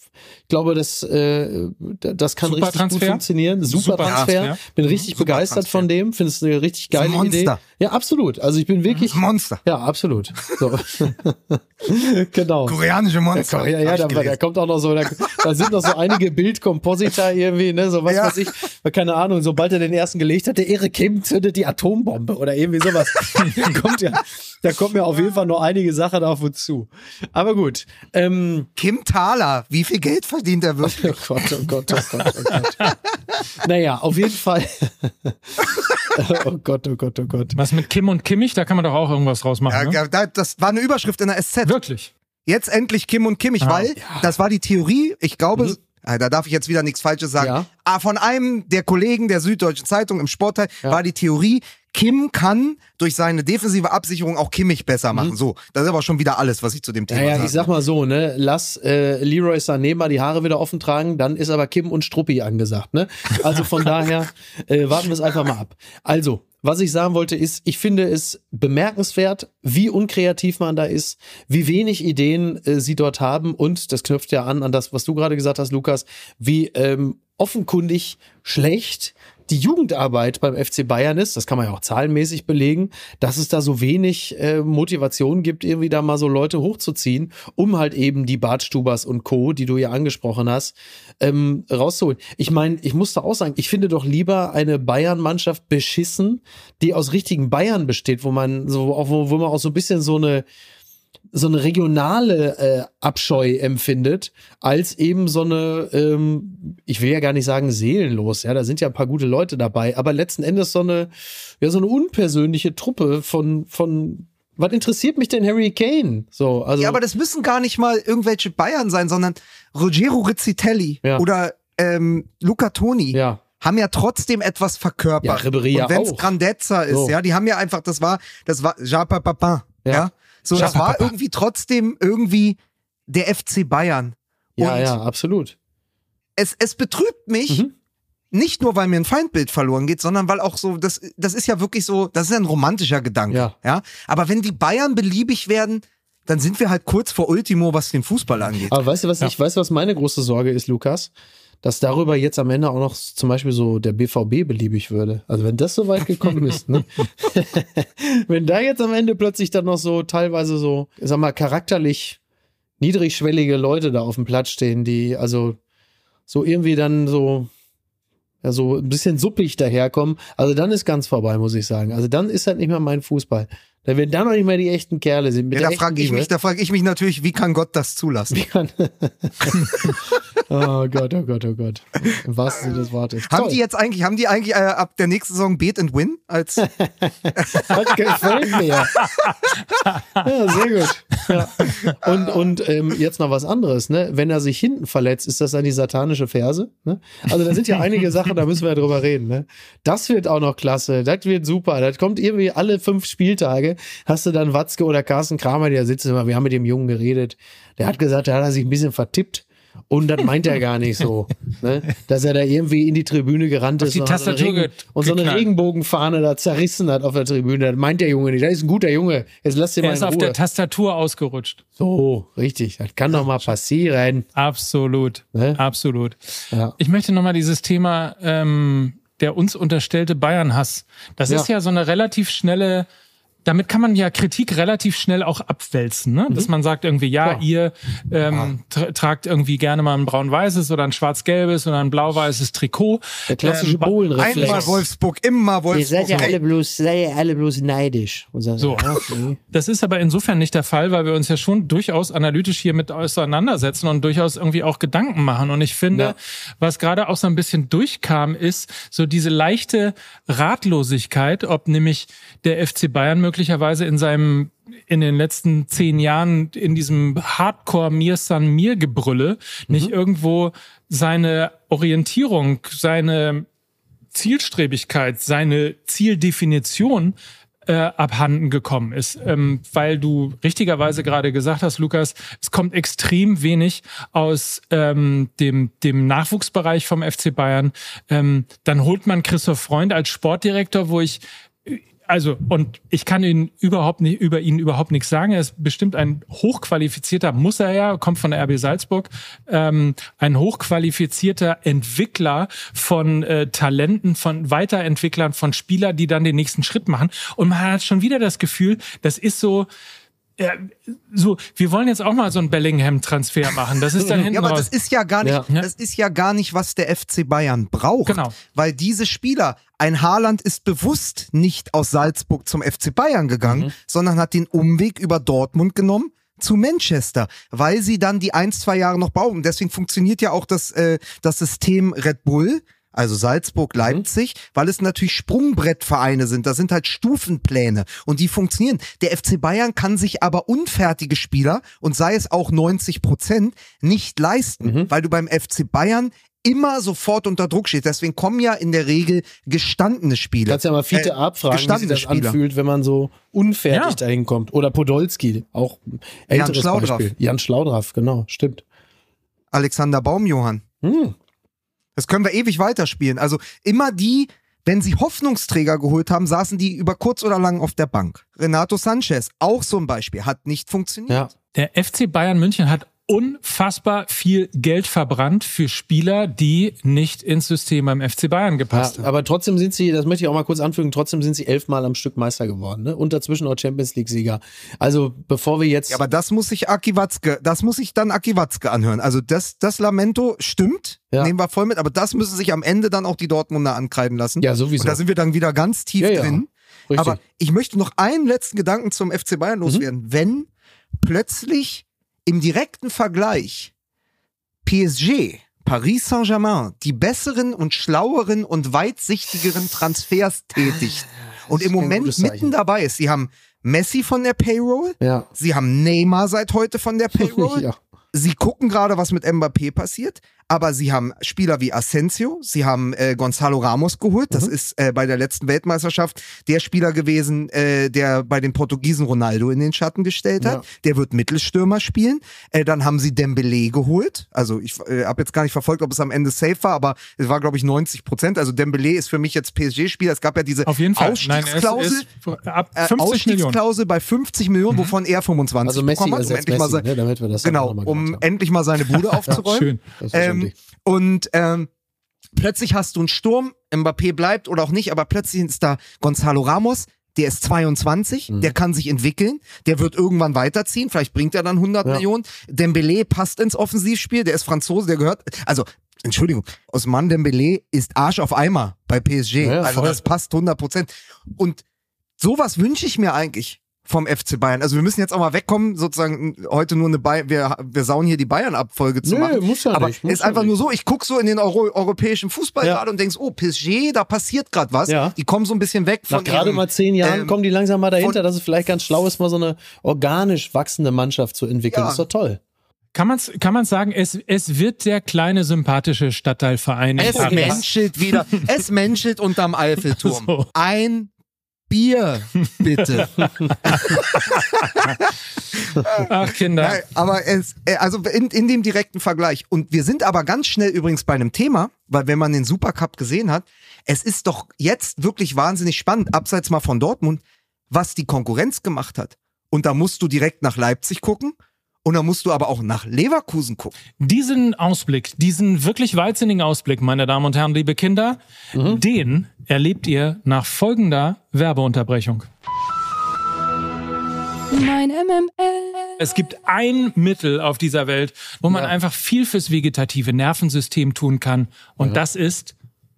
glaube, das, äh, das kann
Super
richtig gut
Transfer.
funktionieren. Super,
Super
Transfer.
Transfer.
Bin richtig
Super
begeistert
Transfer.
von dem. Finde es eine richtig geile Idee.
Monster.
Ja, absolut. Also ich bin wirklich.
Monster.
Ja, absolut. So. <laughs> genau.
Koreanische Monster.
Ja, ja,
ich
da, da kommt auch noch so, da, da sind noch so einige Bildkompositer irgendwie, ne, so was
Ja.
weiß ich, keine Ahnung, sobald er den ersten gelegt hat, der Ehre Kim zündet die Atombombe oder irgendwie sowas. <laughs> da kommt ja, da kommt mir auf jeden Fall noch einige Sachen auf uns zu. Aber gut, ähm,
Kim Thaler, wie viel Geld verdient er wirklich?
Oh Gott, oh Gott, oh Gott, oh Gott. naja, auf jeden Fall. <laughs> oh Gott, oh Gott, oh Gott.
Was mit Kim und Kimmich, da kann man doch auch irgendwas draus machen.
Ja,
ne?
ja, da- das war eine Überschrift in der SZ.
Wirklich.
Jetzt endlich Kim und Kimmich,
Ah,
weil das war die Theorie, ich glaube, äh, da darf ich jetzt wieder nichts Falsches sagen,
Ja.
ah, von einem der Kollegen der Süddeutschen Zeitung im Sportteil
Ja.
war die Theorie, Kim kann durch seine defensive Absicherung auch Kimmich besser machen. So, das ist aber schon wieder alles, was ich zu dem Thema
Naja,
sage.
ich sag mal so, ne, lass äh, Leroy Sané mal die Haare wieder offen tragen, dann ist aber Kim und Struppi angesagt, ne? Also von <laughs> daher äh, warten wir es einfach mal ab. Also, was ich sagen wollte ist, ich finde es bemerkenswert, wie unkreativ man da ist, wie wenig Ideen äh, sie dort haben und das knüpft ja an an das, was du gerade gesagt hast, Lukas, wie ähm, offenkundig schlecht die Jugendarbeit beim FC Bayern ist, das kann man ja auch zahlenmäßig belegen, dass es da so wenig äh, Motivation gibt, irgendwie da mal so Leute hochzuziehen, um halt eben die Bartstubers und Co., die du ja angesprochen hast, ähm, rauszuholen. Ich meine, ich muss da auch sagen, ich finde doch lieber eine Bayern-Mannschaft beschissen, die aus richtigen Bayern besteht, wo man so, wo, wo man auch so ein bisschen so eine so eine regionale äh, Abscheu empfindet, als eben so eine, ähm, ich will ja gar nicht sagen seelenlos, ja, da sind ja ein paar gute Leute dabei, aber letzten Endes so eine, ja, so eine unpersönliche Truppe von, von, was interessiert mich denn Harry Kane? So, also.
ja, aber das müssen gar nicht mal irgendwelche Bayern sein, sondern Ruggero Rizzitelli
Ja.
oder ähm, Luca Toni.
ja.
haben ja trotzdem etwas verkörpert.
Ja, Ribéry ja
Und wenn es
auch.
Grandezza ist,
So.
ja, die haben ja einfach, das war, das war Jean Papin. Ja.
Ja.
So, das war irgendwie trotzdem irgendwie der FC Bayern.
Ja,
Und
ja, absolut.
es, es betrübt mich,
Mhm.
nicht nur, weil mir ein Feindbild verloren geht, sondern weil auch so, das, das ist ja wirklich so, das ist ja ein romantischer Gedanke.
Ja.
ja. Aber wenn die Bayern beliebig werden, dann sind wir halt kurz vor Ultimo, was den Fußball angeht.
Aber weißt du, was
Ja.
ich weiß, was meine große Sorge ist, Lukas? Dass darüber jetzt am Ende auch noch zum Beispiel so der BVB beliebig würde. Also wenn das so weit gekommen ist, ne? <laughs> <laughs> wenn da jetzt am Ende plötzlich dann noch so teilweise so, ich sag mal, charakterlich niedrigschwellige Leute da auf dem Platz stehen, die also so irgendwie dann so ja, so ein bisschen suppig daherkommen. Also dann ist ganz vorbei, muss ich sagen. Also dann ist halt nicht mehr mein Fußball. Da werden dann noch nicht mehr die echten Kerle sind.
Ja, da frage ich mich, da frage ich mich natürlich, wie kann Gott das zulassen?
kann. <laughs> oh Gott, oh Gott, oh Gott. Im wahrsten Sinne des Wortes.
Haben
Toll.
die jetzt eigentlich, haben die eigentlich äh, ab der nächsten Saison Beat and Win als <laughs>
Das gefällt mir. <laughs> ja, sehr gut. Ja. Und, und ähm, jetzt noch was anderes, ne? Wenn er sich hinten verletzt, ist das dann die satanische Verse? Ne? Also da sind ja einige Sachen, da müssen wir ja drüber reden. Ne? Das wird auch noch klasse, das wird super. Das kommt irgendwie alle fünf Spieltage, hast du dann Watzke oder Carsten Kramer, die da sitzen immer, wir haben mit dem Jungen geredet. Der hat gesagt, da hat er sich ein bisschen vertippt. Und das meint er gar nicht so, <laughs> ne? dass er da irgendwie in die Tribüne gerannt
Auf
ist und, hat so Regen,
ge-
und so eine. Regenbogenfahne da zerrissen hat auf der Tribüne. Das meint der Junge nicht. Das ist ein guter Junge. Jetzt lass den
Er
mal
ist
in
auf
Ruhe.
der Tastatur ausgerutscht.
so, richtig. Das kann doch mal passieren.
Absolut.
Ne?
Absolut.
Ja.
Ich möchte nochmal dieses Thema, ähm, der uns unterstellte Bayern-Hass. Das
Ja.
ist ja so eine relativ schnelle, damit kann man ja Kritik relativ schnell auch abwälzen, ne? Dass man sagt irgendwie, ja,
Ja.
ihr ähm, tra tragt irgendwie gerne mal ein braun-weißes oder ein schwarz-gelbes oder ein blau-weißes Trikot.
Der klassische
Ähm,
Bohlenreflex.
einmal Wolfsburg, immer
Ihr
Wolfsburg.
seid ja alle bloß, seid ihr alle bloß neidisch.
So.
ja, okay.
Das ist aber insofern nicht der Fall, weil wir uns ja schon durchaus analytisch hier mit auseinandersetzen und durchaus irgendwie auch Gedanken machen. Und ich finde,
Ja.
was gerade auch so ein bisschen durchkam, ist so diese leichte Ratlosigkeit, ob nämlich der FC Bayern möglicherweise in seinem in den letzten zehn Jahren in diesem Hardcore Mir San Mir Gebrülle nicht irgendwo seine Orientierung, seine Zielstrebigkeit, seine Zieldefinition äh, abhanden gekommen ist, ähm, weil du richtigerweise gerade gesagt hast, Lukas, es kommt extrem wenig aus ähm, dem, dem Nachwuchsbereich vom FC Bayern. Ähm, dann holt man Christoph Freund als Sportdirektor, wo ich also und ich kann ihn überhaupt nicht über ihn überhaupt nichts sagen. Er ist bestimmt ein hochqualifizierter, muss er ja, kommt von der RB Salzburg, ähm, ein hochqualifizierter Entwickler von äh, Talenten, von Weiterentwicklern, von Spielern, die dann den nächsten Schritt machen. Und man hat schon wieder das Gefühl, das ist so. Ja, so, wir wollen jetzt auch mal so einen Bellingham-Transfer machen. Das ist dann <laughs> hinten
Ja, aber
raus.
das ist ja gar nicht,
Ja.
das ist ja gar nicht, was der FC Bayern braucht.
Genau.
Weil diese Spieler, ein Haaland ist bewusst nicht aus Salzburg zum FC Bayern gegangen, sondern hat den Umweg über Dortmund genommen zu Manchester, weil sie dann die ein, zwei Jahre noch brauchen. Deswegen funktioniert ja auch das, äh, das System Red Bull, also Salzburg, Leipzig, weil es natürlich Sprungbrettvereine sind. Das sind halt Stufenpläne und die funktionieren. Der FC Bayern kann sich aber unfertige Spieler und sei es auch 90 Prozent nicht leisten, weil du beim FC Bayern immer sofort unter Druck stehst. Deswegen kommen ja in der Regel gestandene Spieler.
Kannst ja mal Fiete
Äh,
abfragen, wie sich das
Spieler.
anfühlt, wenn man so unfertig
Ja.
dahin kommt. Oder Podolski, auch älteres
Schlaudraff.
Beispiel. Jan Schlaudraff, genau, stimmt.
Alexander Baumjohann.
Hm.
Das können wir ewig weiterspielen. Also immer die, wenn sie Hoffnungsträger geholt haben, saßen die über kurz oder lang auf der Bank. Renato Sanchez, auch so ein Beispiel, hat nicht funktioniert.
Ja.
Der FC Bayern München hat unfassbar viel Geld verbrannt für Spieler, die nicht ins System beim FC Bayern gepasst
Ja,
haben.
aber trotzdem sind sie, das möchte ich auch mal kurz anfügen, trotzdem sind sie elfmal am Stück Meister geworden, ne? Und dazwischen auch Champions League-Sieger. Also bevor wir jetzt.
Ja, aber das muss sich Aki Watzke, das muss sich dann Aki Watzke anhören. Also das, das Lamento stimmt,
Ja.
nehmen wir voll mit, aber das müssen sich am Ende dann auch die Dortmunder ankreiden lassen.
Ja, sowieso.
Und da sind wir dann wieder ganz tief
Ja, ja.
drin.
Richtig.
Aber ich möchte noch einen letzten Gedanken zum FC Bayern
Mhm.
loswerden. Wenn plötzlich im direkten Vergleich PSG, Paris Saint-Germain die besseren und schlaueren und weitsichtigeren Transfers tätigt und im Moment mitten dabei ist. Sie haben Messi von der Payroll,
ja.
sie haben Neymar seit heute von der <laughs> Payroll,
ja.
sie gucken gerade, was mit Mbappé passiert, aber sie haben Spieler wie Asensio, sie haben äh, Gonzalo Ramos geholt. Das ist äh, bei der letzten Weltmeisterschaft der Spieler gewesen, äh, der bei den Portugiesen Ronaldo in den Schatten gestellt hat.
Ja.
Der wird Mittelstürmer spielen. Äh, dann haben sie Dembele geholt. Also ich äh, habe jetzt gar nicht verfolgt, ob es am Ende safe war, aber es war glaube ich 90 Prozent. Also Dembele ist für mich jetzt PSG-Spieler. Es gab ja diese
Auf jeden Fall.
Ausstiegsklausel.
Nein, es ist ab
äh,
50 Millionen.
Ausstiegsklausel bei 50 Millionen, wovon er 25
Also Messi
bekommen hat, um
ersetzt
endlich mal
Messi,
sein-
ne, damit wir das dann
Genau, um
haben.
endlich mal seine Bude <laughs> aufzuräumen.
Schön.
Das ist
Ähm, und ähm, plötzlich hast du einen Sturm, Mbappé bleibt oder auch nicht, aber plötzlich ist da Gonzalo Ramos, der ist 22,
Mhm.
der kann sich entwickeln, der wird irgendwann weiterziehen, vielleicht bringt er dann 100
Ja.
Millionen. Dembele passt ins Offensivspiel, der ist Franzose, der gehört, also Entschuldigung, Osman Dembele ist Arsch auf Eimer bei PSG,
Ja,
also das passt 100 Prozent. Und sowas wünsche ich mir eigentlich vom FC Bayern. Also wir müssen jetzt auch mal wegkommen, sozusagen heute nur eine Bayern, wir, wir sauen hier die Bayern-Abfolge zu machen.
muss ja
Aber
nicht, muss
ist
ja
einfach
nicht.
nur so, ich guck so in den Euro europäischen Fußball
Ja.
gerade und denkst, oh, PSG, da passiert gerade was.
Ja.
Die kommen so ein bisschen weg
Nach
von
gerade
ihrem,
mal zehn Jahren
ähm,
kommen die langsam mal dahinter,
von-
dass es vielleicht ganz schlau ist, mal so eine organisch wachsende Mannschaft zu entwickeln.
Ja.
Das ist doch toll.
Kann man kann man's sagen, es, es wird der kleine sympathische Stadtteilverein in
Es
Paris.
menschelt wieder, <laughs> es menschelt unterm Eiffelturm.
So.
Ein Bier, bitte.
Ach Kinder.
Nein, aber es, äh, also in, in dem direkten Vergleich. Und wir sind aber ganz schnell übrigens bei einem Thema, weil wenn man den Supercup gesehen hat, es ist doch jetzt wirklich wahnsinnig spannend, abseits mal von Dortmund, was die Konkurrenz gemacht hat. Und da musst du direkt nach Leipzig gucken. Und da musst du aber auch nach Leverkusen gucken.
Diesen Ausblick, diesen wirklich wahnsinnigen Ausblick, meine Damen und Herren, liebe Kinder, den erlebt ihr nach folgender Werbeunterbrechung.
Mein MML.
Es gibt ein Mittel auf dieser Welt, wo man
Ja.
einfach viel fürs vegetative Nervensystem tun kann. Und das ist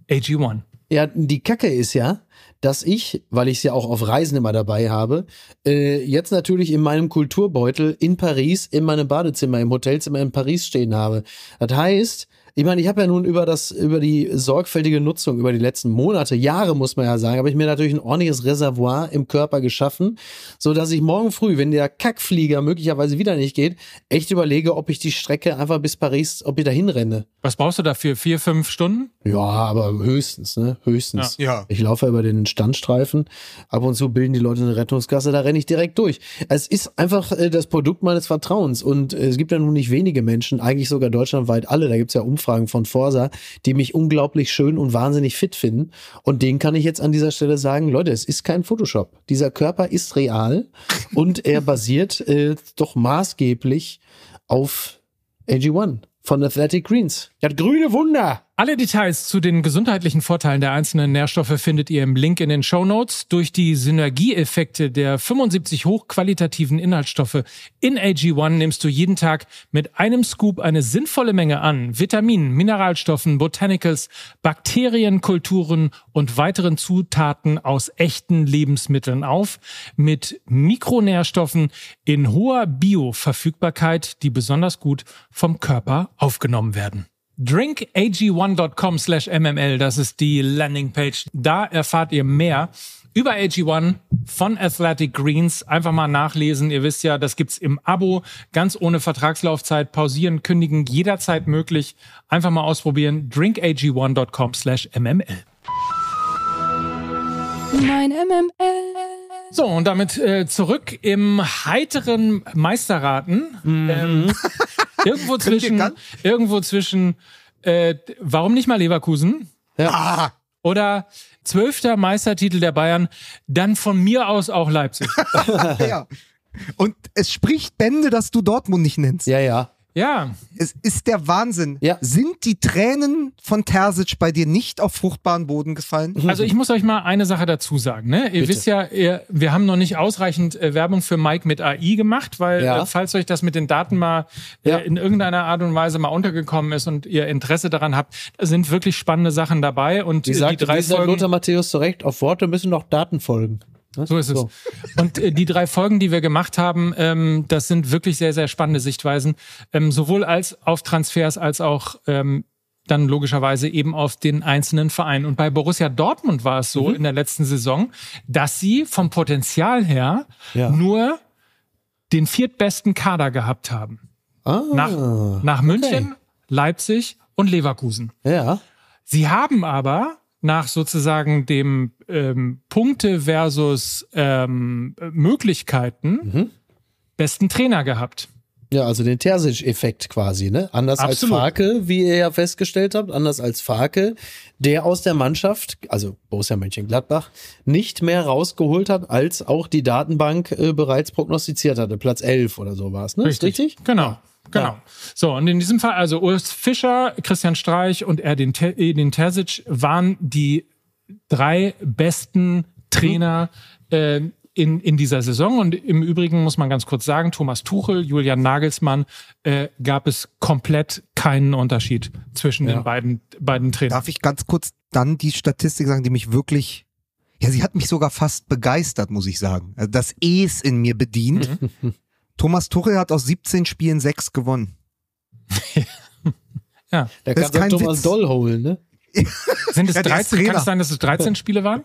AG1.
Ja, die Kacke ist ja, dass ich, weil ich es ja auch auf Reisen immer dabei habe, äh, jetzt natürlich in meinem Kulturbeutel in Paris in meinem Badezimmer, im Hotelzimmer in Paris stehen habe. Das heißt, ich meine, ich habe ja nun über das, über die sorgfältige Nutzung über die letzten Monate, Jahre muss man ja sagen, habe ich mir natürlich ein ordentliches Reservoir im Körper geschaffen, so dass ich morgen früh, wenn der Kackflieger möglicherweise wieder nicht geht, echt überlege, ob ich die Strecke einfach bis Paris, ob ich da hinrenne.
Was brauchst du dafür? Vier, fünf Stunden?
Ja, aber höchstens, ne? Höchstens.
Ja. Ja.
Ich laufe ja über den Standstreifen. Ab und zu bilden die Leute eine Rettungsgasse, da renne ich direkt durch. Es ist einfach äh, das Produkt meines Vertrauens. Und es gibt ja nun nicht wenige Menschen, eigentlich sogar deutschlandweit alle, da gibt's ja Umfragen von Forsa, die mich unglaublich schön und wahnsinnig fit finden. Und denen kann ich jetzt an dieser Stelle sagen, Leute, es ist kein Photoshop. Dieser Körper ist real <laughs> und er basiert äh, doch maßgeblich auf AG1 von Athletic Greens. Das grüne Wunder.
Alle Details zu den gesundheitlichen Vorteilen der einzelnen Nährstoffe findet ihr im Link in den Show Notes. Durch die Synergieeffekte der 75 hochqualitativen Inhaltsstoffe in AG1 nimmst du jeden Tag mit einem Scoop eine sinnvolle Menge an Vitaminen, Mineralstoffen, Botanicals, Bakterien, Kulturen und weiteren Zutaten aus echten Lebensmitteln auf mit Mikronährstoffen in hoher Bioverfügbarkeit, die besonders gut vom Körper aufgenommen werden. drinkag1.com slash mml, das ist die Landingpage. Da erfahrt ihr mehr über AG1 von Athletic Greens. Einfach mal nachlesen. Ihr wisst ja, das gibt's im Abo, ganz ohne Vertragslaufzeit, pausieren, kündigen, jederzeit möglich. Einfach mal ausprobieren. drinkag1.com slash mml.
Mein MML.
So, und damit äh, zurück im heiteren Meisterraten. Ähm, <laughs> irgendwo zwischen, irgendwo zwischen, äh, warum nicht mal Leverkusen?
Ah,
Oder zwölfter Meistertitel der Bayern, dann von mir aus auch Leipzig. <laughs>
ja. Und es spricht Bände, dass du Dortmund nicht nennst.
Ja, ja.
Ja,
Es ist der Wahnsinn.
Ja.
Sind die Tränen von Terzic bei dir nicht auf fruchtbaren Boden gefallen?
also ich muss euch mal eine Sache dazu sagen. Ne? Ihr
Bitte.
wisst ja, ihr, wir haben noch nicht ausreichend äh, Werbung für Mike mit AI gemacht, weil
Ja.
äh, falls euch das mit den Daten mal äh,
Ja.
in irgendeiner Art und Weise mal untergekommen ist und ihr Interesse daran habt, da sind wirklich spannende Sachen dabei. Und
Wie
äh, die
sagt,
drei
wie sagt
Folgen,
Lothar Matthäus zu Recht, auf Worte müssen noch Daten folgen. Ne?
So ist es. Und äh, die drei Folgen, die wir gemacht haben, ähm, das sind wirklich sehr, sehr spannende Sichtweisen, ähm, sowohl als auf Transfers als auch ähm, dann logischerweise eben auf den einzelnen Verein. Und bei Borussia Dortmund war es
Mhm.
so in der letzten Saison, dass sie vom Potenzial her
Ja.
nur den viertbesten Kader gehabt haben.
Ah,
Nach, nach München, Leipzig und Leverkusen.
Ja.
Sie haben aber nach sozusagen dem ähm, Punkte versus ähm, Möglichkeiten
Mhm.
besten Trainer gehabt.
Ja, also den Terzic-Effekt quasi, ne? Anders
Absolut.
als Farke, wie ihr ja festgestellt habt, anders als Farke, der aus der Mannschaft, also Borussia Mönchengladbach, nicht mehr rausgeholt hat, als auch die Datenbank äh, bereits prognostiziert hatte. Platz 11 oder so war es, ne? Ist richtig?
Genau. Genau.
Ja.
So, und in diesem Fall, also Urs Fischer, Christian Streich und Erdin, Te Edin Terzic waren die drei besten Trainer äh, in, in dieser Saison. Und im Übrigen muss man ganz kurz sagen, Thomas Tuchel, Julian Nagelsmann, äh, gab es komplett keinen Unterschied zwischen
Ja.
den beiden, beiden Trainern.
Darf ich ganz kurz dann die Statistik sagen, die mich wirklich, ja, sie hat mich sogar fast begeistert, muss ich sagen. Also das Es in mir bedient. <laughs> Thomas Tuchel hat aus 17 Spielen sechs gewonnen. <laughs>
Ja.
Da du
kein
Thomas
Witz.
Doll holen, ne? <laughs>
Sind es
Ja, der ist
13? Kann es sein, dass es 13 Spiele waren?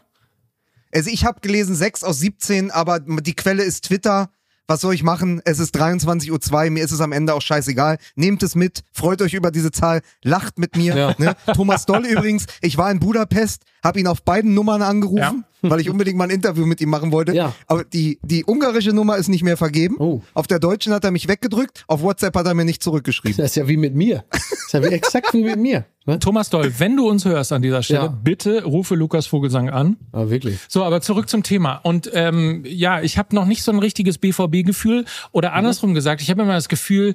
Also ich habe gelesen sechs aus 17, aber die Quelle ist Twitter. Was soll ich machen? Es ist 23.02 Uhr, mir ist es am Ende auch scheißegal. Nehmt es mit, freut euch über diese Zahl, lacht mit mir.
Ja.
Ne? Thomas Doll übrigens, ich war in Budapest, habe ihn auf beiden Nummern angerufen, weil ich unbedingt mal ein Interview mit ihm machen wollte.
Ja.
Aber die, die ungarische Nummer ist nicht mehr vergeben.
Oh.
Auf der deutschen hat er mich weggedrückt, auf WhatsApp hat er mir nicht zurückgeschrieben.
Das ist ja wie mit mir. Das ist ja wie, <laughs> exakt wie mit mir. Ne?
Thomas Doll, wenn du uns hörst an dieser Stelle,
Ja.
bitte rufe Lukas Vogelsang an.
Aber wirklich.
So, aber zurück zum Thema. Und ähm, ja, ich habe noch nicht so ein richtiges BVB-Gefühl. Oder andersrum gesagt, ich habe immer das Gefühl,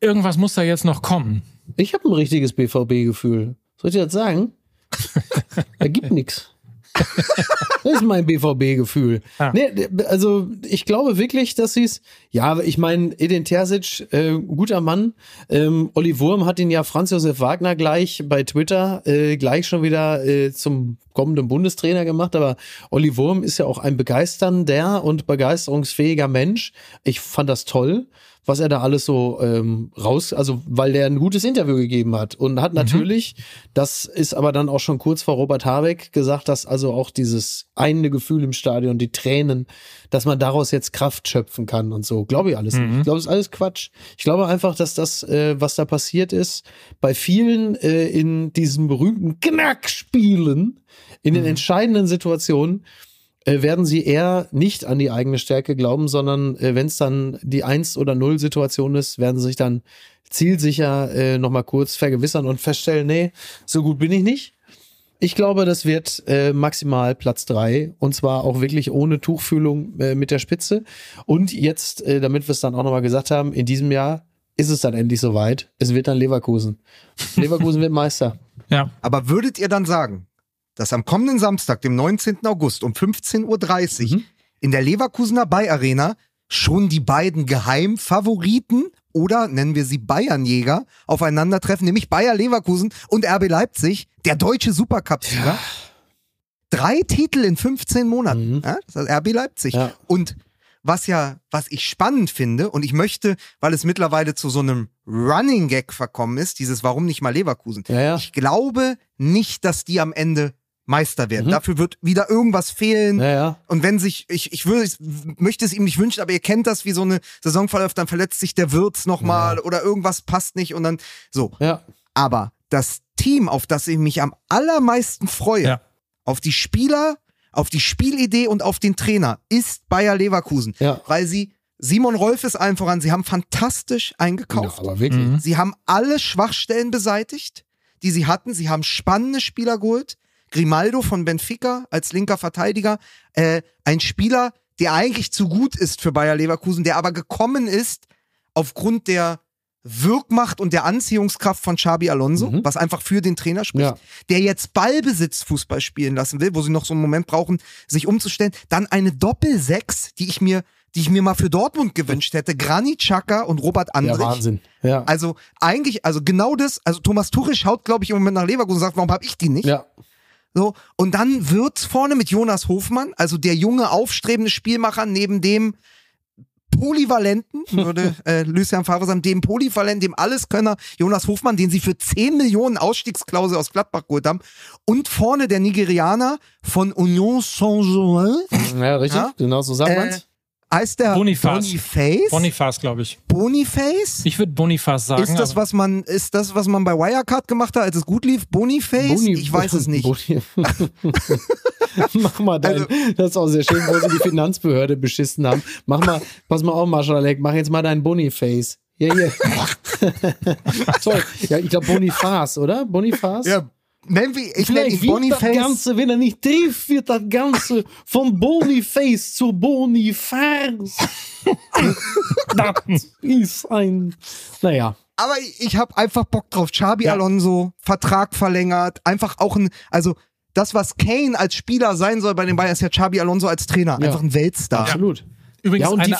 irgendwas muss da jetzt noch kommen.
Ich habe ein richtiges BVB-Gefühl. Soll ich dir das sagen? <laughs> da gibt nichts. <laughs> Das ist mein BVB-Gefühl.
Ja.
Nee, also ich glaube wirklich, dass sie es. Ja, ich meine, Edin Terzic, äh, guter Mann. Ähm, Olli Wurm hat ihn ja Franz Josef Wagner gleich bei Twitter äh, gleich schon wieder äh, zum kommenden Bundestrainer gemacht. Aber Olli Wurm ist ja auch ein begeisternder und begeisterungsfähiger Mensch. Ich fand das toll was er da alles so ähm, raus, also weil der ein gutes Interview gegeben hat und hat natürlich, das ist aber dann auch schon kurz vor Robert Habeck gesagt, dass also auch dieses eine Gefühl im Stadion, die Tränen, dass man daraus jetzt Kraft schöpfen kann und so. Glaube ich alles nicht. Ich glaube, es ist alles Quatsch. Ich glaube einfach, dass das, äh, was da passiert ist, bei vielen äh, in diesen berühmten Knackspielen, in den entscheidenden Situationen, äh, werden sie eher nicht an die eigene Stärke glauben, sondern äh, wenn es dann die 1 oder 0 Situation ist, werden sie sich dann zielsicher äh, nochmal kurz vergewissern und feststellen, nee, so gut bin ich nicht. Ich glaube, das wird äh, maximal Platz drei und zwar auch wirklich ohne Tuchfühlung äh, mit der Spitze. Und jetzt, äh, damit wir es dann auch nochmal gesagt haben, in diesem Jahr ist es dann endlich soweit. Es wird dann Leverkusen. <laughs> Leverkusen wird Meister.
Ja.
Aber würdet ihr dann sagen, dass am kommenden Samstag, dem 19. August um 15.30 Uhr in der Leverkusener Bay Arena schon die beiden Geheimfavoriten oder nennen wir sie Bayernjäger aufeinandertreffen, nämlich Bayer Leverkusen und RB Leipzig, der deutsche Supercup-Sieger. Drei Titel in 15 Monaten.
Mhm.
Ja, das ist RB Leipzig.
Ja.
Und was ja, was ich spannend finde, und ich möchte, weil es mittlerweile zu so einem Running Gag verkommen ist, dieses Warum nicht mal Leverkusen.
Ja, ja.
Ich glaube nicht, dass die am Ende Meister werden.
Mhm.
Dafür wird wieder irgendwas fehlen.
Ja, ja.
Und wenn sich, ich, ich würde, ich möchte es ihm nicht wünschen, aber ihr kennt das, wie so eine Saison verläuft, dann verletzt sich der Wirtz nochmal oder irgendwas passt nicht und dann so.
Ja.
Aber das Team, auf das ich mich am allermeisten freue,
Ja.
auf die Spieler, auf die Spielidee und auf den Trainer, ist Bayer Leverkusen.
Ja.
Weil sie, Simon Rolf ist allen voran, sie haben fantastisch
Ja,
eingekauft.
aber wirklich.
Mhm.
Sie haben alle Schwachstellen beseitigt, die sie hatten. Sie haben spannende Spieler geholt. Grimaldo von Benfica als linker Verteidiger. Äh, ein Spieler, der eigentlich zu gut ist für Bayer Leverkusen, der aber gekommen ist aufgrund der Wirkmacht und der Anziehungskraft von Xabi Alonso,
Mhm.
was einfach für den Trainer spricht,
Ja.
der jetzt Ballbesitzfußball spielen lassen will, wo sie noch so einen Moment brauchen, sich umzustellen. Dann eine Doppel-Sechs, die ich mir, die ich mir mal für Dortmund gewünscht hätte. Granit Xhaka und Robert Andrich.
Ja, Wahnsinn. Ja.
Also eigentlich, also genau das, also Thomas Tuchel schaut, glaube ich, im Moment nach Leverkusen und sagt, warum habe ich die nicht?
ja.
So, und dann wird's vorne mit Jonas Hofmann, also der junge, aufstrebende Spielmacher, neben dem Polyvalenten, <laughs> würde äh, Lucien Favre sagen, dem Polyvalenten, dem Alleskönner Jonas Hofmann, den sie für 10 Millionen Ausstiegsklausel aus Gladbach geholt haben. Und vorne der Nigerianer von Union Saint-Germain,
Ja, richtig.
Ja?
Genau so sagt
Äh,
man's.
Heißt der
Boniface.
Boniface?
Boniface, glaube ich.
Boniface?
Ich würde Boniface sagen.
Ist das, was man, ist das, was man bei Wirecard gemacht hat, als es gut lief? Boniface?
Boni-
ich weiß es nicht.
Boni- <laughs> Mach mal dein,
Also-
das ist auch sehr schön, wo sie die Finanzbehörde beschissen haben. Mach mal, pass mal auf, Marschalek, mach jetzt mal dein Boniface. Ja, hier. <laughs> <laughs> Toll. Ja, ich glaube Boniface, oder? Boniface?
Ja, nennen wir, ich nenne
Vielleicht
ihn
wird das
Boniface.
Ganze, wenn er nicht trifft, wird das Ganze von Boniface zu Boniface. <laughs> das ist ein, naja.
Aber ich, ich habe einfach Bock drauf. Xabi
Ja.
Alonso, Vertrag verlängert, einfach auch ein, also das, was Kane als Spieler sein soll bei den Bayern, ist ja Xabi Alonso als Trainer.
Ja.
Einfach ein Weltstar.
Absolut.
Übrigens,
Ja, und die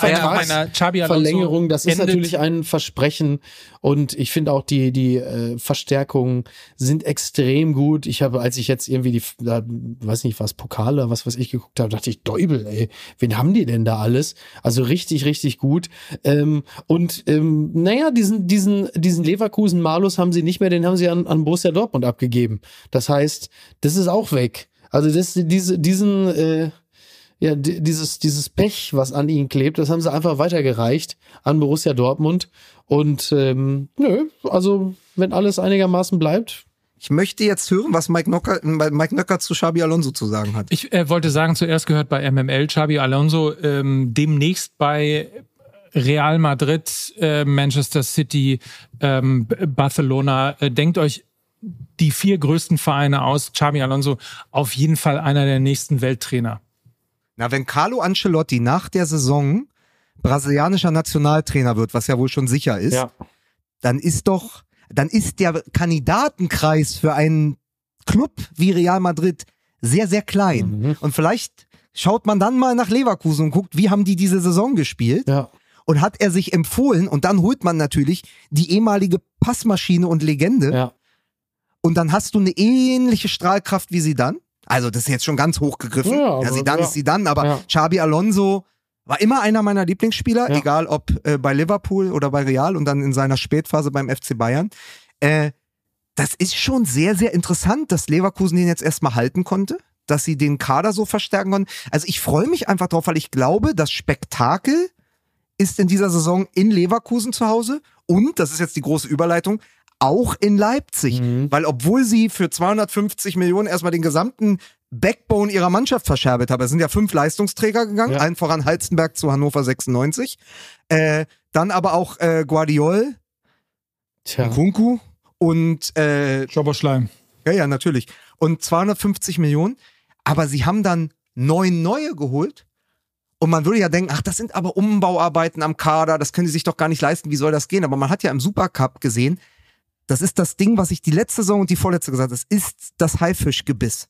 Verlängerung, das ist natürlich ein Versprechen und ich finde auch die die äh, Verstärkungen sind extrem gut. Ich habe, als ich jetzt irgendwie die, da, weiß nicht was Pokale, was weiß ich geguckt habe, dachte ich Deubel, ey, wen haben die denn da alles? Also richtig, richtig gut. Ähm, und ähm, naja, diesen diesen diesen Leverkusen Malus haben sie nicht mehr, den haben sie an, an Borussia Dortmund abgegeben. Das heißt, das ist auch weg. Also das diese diesen äh, ja, di- dieses, dieses Pech, was an ihnen klebt, das haben sie einfach weitergereicht an Borussia Dortmund. Und ähm, nö, also wenn alles einigermaßen bleibt,
Ich möchte jetzt hören, was Mike Nocker, Mike Nöcker zu Xabi Alonso zu sagen hat.
Ich äh, wollte sagen, zuerst gehört bei MML Xabi Alonso ähm, demnächst bei Real Madrid, äh, Manchester City, ähm, Barcelona. Äh, denkt euch die vier größten Vereine aus. Xabi Alonso auf jeden Fall einer der nächsten Welttrainer.
Na, wenn Carlo Ancelotti nach der Saison brasilianischer Nationaltrainer wird, was ja wohl schon sicher ist, dann ist doch, dann ist der Kandidatenkreis für einen Club wie Real Madrid sehr, sehr klein.
Mhm.
Und vielleicht schaut man dann mal nach Leverkusen und guckt, wie haben die diese Saison gespielt?
ja,
Und hat er sich empfohlen und dann holt man natürlich die ehemalige Passmaschine und Legende
ja.
und dann hast du eine ähnliche Strahlkraft wie sie dann. Also das ist jetzt schon ganz hochgegriffen.
Ja,
Ja, sie dann
ja.
ist sie dann, aber
Ja.
Xabi Alonso war immer einer meiner Lieblingsspieler,
Ja.
egal ob äh, bei Liverpool oder bei Real und dann in seiner Spätphase beim FC Bayern. Äh, das ist schon sehr, sehr interessant, dass Leverkusen den jetzt erstmal halten konnte, dass sie den Kader so verstärken konnten. Also ich freue mich einfach drauf, weil ich glaube, das Spektakel ist in dieser Saison in Leverkusen zu Hause und, das ist jetzt die große Überleitung, auch in Leipzig.
Mhm.
Weil obwohl sie für 250 Millionen erstmal den gesamten Backbone ihrer Mannschaft verscherbelt haben, es sind ja fünf Leistungsträger gegangen,
Ja.
allen voran Halstenberg zu Hannover 96, äh, dann aber auch äh, Guardiol,
Tja.
Kunku und äh,
Schoboschleim.
ja, ja, natürlich. Und 250 Millionen. Aber sie haben dann neun neue geholt. Und man würde ja denken, ach, das sind aber Umbauarbeiten am Kader, das können die sich doch gar nicht leisten, wie soll das gehen? Aber man hat ja im Supercup gesehen, das ist das Ding, was ich die letzte Saison und die vorletzte gesagt habe, das ist das Haifischgebiss.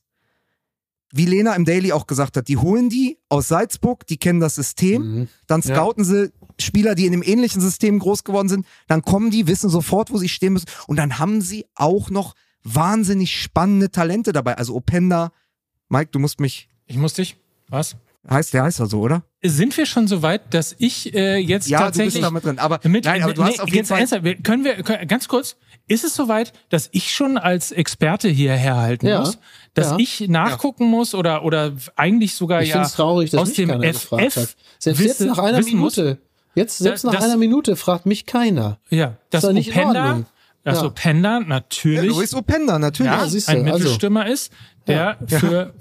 Wie Lena im Daily auch gesagt hat, die holen die aus Salzburg, die kennen das System,
Mhm.
dann
Ja.
scouten sie Spieler, die in einem ähnlichen System groß geworden sind, dann kommen die, wissen sofort, wo sie stehen müssen und dann haben sie auch noch wahnsinnig spannende Talente dabei. Also Openda, Mike, du musst mich,
Ich muss dich. Was?
Heißt der heißt er so, oder?
Sind wir schon so weit, dass ich äh, jetzt
Ja, du
tatsächlich
bist da mit drin. Aber
Mit,
nein, aber du
nee,
hast auf jeden
jetzt
Fall.
ernsthaft, können wir können, ganz kurz, ist es soweit, dass ich schon als Experte hier herhalten
Ja,
muss, dass
ja.
ich nachgucken muss oder oder eigentlich sogar
Ich
ja
traurig, dass
aus dem FF
hat. Selbst
wisse-
jetzt nach einer Minute. Jetzt, selbst
Da-
nach
das-
einer Minute fragt mich keiner.
Ja, das
doch nicht in
Openda,
Ordnung.
das
Ja.
Openda
Ja,
natürlich
Luis Openda, natürlich.
ja,
Ja, du,
ein
also.
Mittelstürmer ist, der für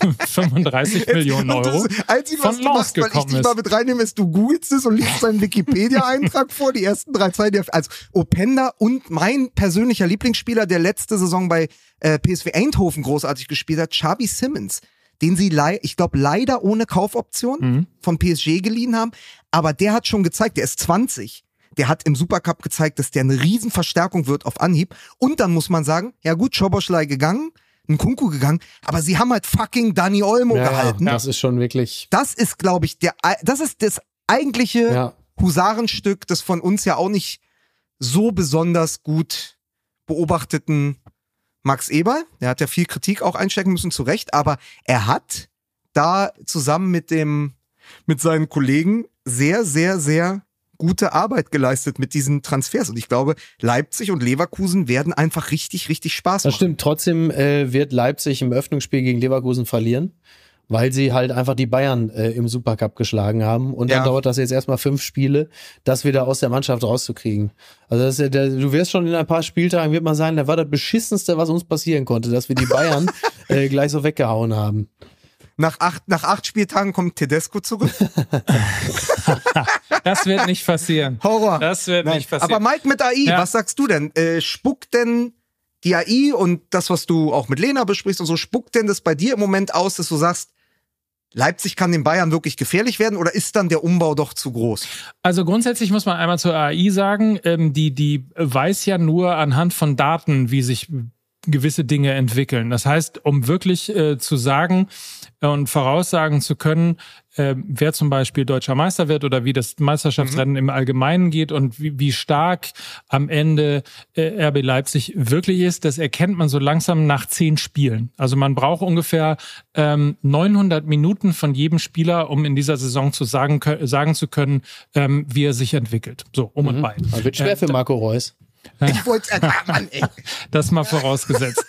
<laughs> 35 Millionen Euro
das Einzige, was
von
du
Lens
machst, weil ich dich
ist.
mal mit reinnehme, ist, du googelst es und liest seinen Wikipedia-Eintrag vor, die ersten drei Zeilen. Also Openda und mein persönlicher Lieblingsspieler, der letzte Saison bei äh, PSV Eindhoven großartig gespielt hat, Xabi Simmons, den sie, ich glaube, leider ohne Kaufoption
Mhm.
von PSG geliehen haben. Aber der hat schon gezeigt, der ist 20. Der hat im Supercup gezeigt, dass der eine Riesenverstärkung wird auf Anhieb. Und dann muss man sagen, ja gut, Schoboschlei gegangen, ein Kunku gegangen, aber sie haben halt fucking Dani Olmo
Ja,
gehalten.
Das ist schon wirklich.
Das ist, glaube ich, der, das ist das eigentliche
Ja.
Husarenstück des von uns ja auch nicht so besonders gut beobachteten Max Eberl. Der hat ja viel Kritik auch einstecken müssen, zu Recht, aber er hat da zusammen mit dem, mit seinen Kollegen sehr, sehr, sehr gute Arbeit geleistet mit diesen Transfers. Und ich glaube, Leipzig und Leverkusen werden einfach richtig, richtig Spaß
Das
machen.
stimmt. Trotzdem äh, wird Leipzig im Öffnungsspiel gegen Leverkusen verlieren. weil sie halt einfach die Bayern äh, im Supercup geschlagen haben. Und dann
Ja.
dauert das jetzt erstmal fünf Spiele, das wieder aus der Mannschaft rauszukriegen. Also das ist ja der, du wirst schon in ein paar Spieltagen, wird man sagen, da war das beschissenste, was uns passieren konnte, dass wir die Bayern <laughs> äh, gleich so weggehauen haben.
Nach acht, nach acht Spieltagen kommt Tedesco zurück. <laughs>
Das wird nicht passieren.
Horror.
Das wird
Nein.
nicht passieren.
Aber Mike mit AI,
Ja.
was sagst du denn? Äh, spuckt denn die AI und das, was du auch mit Lena besprichst und so, spuckt denn das bei dir im Moment aus, dass du sagst, Leipzig kann den Bayern wirklich gefährlich werden oder ist dann der Umbau doch zu groß?
Also grundsätzlich muss man einmal zur AI sagen, ähm, die, die weiß ja nur anhand von Daten, wie sich gewisse Dinge entwickeln. Das heißt, um wirklich äh, zu sagen und voraussagen zu können, äh, wer zum Beispiel deutscher Meister wird oder wie das Meisterschaftsrennen im Allgemeinen geht und wie, wie stark am Ende äh, RB Leipzig wirklich ist, das erkennt man so langsam nach zehn Spielen. Also man braucht ungefähr ähm, 900 Minuten von jedem Spieler, um in dieser Saison zu sagen, sagen zu können, ähm, wie er sich entwickelt. So, um und bei.
Das wird schwer für Marco Reus.
Ich wollte, äh, Mann, ey.
Das mal vorausgesetzt.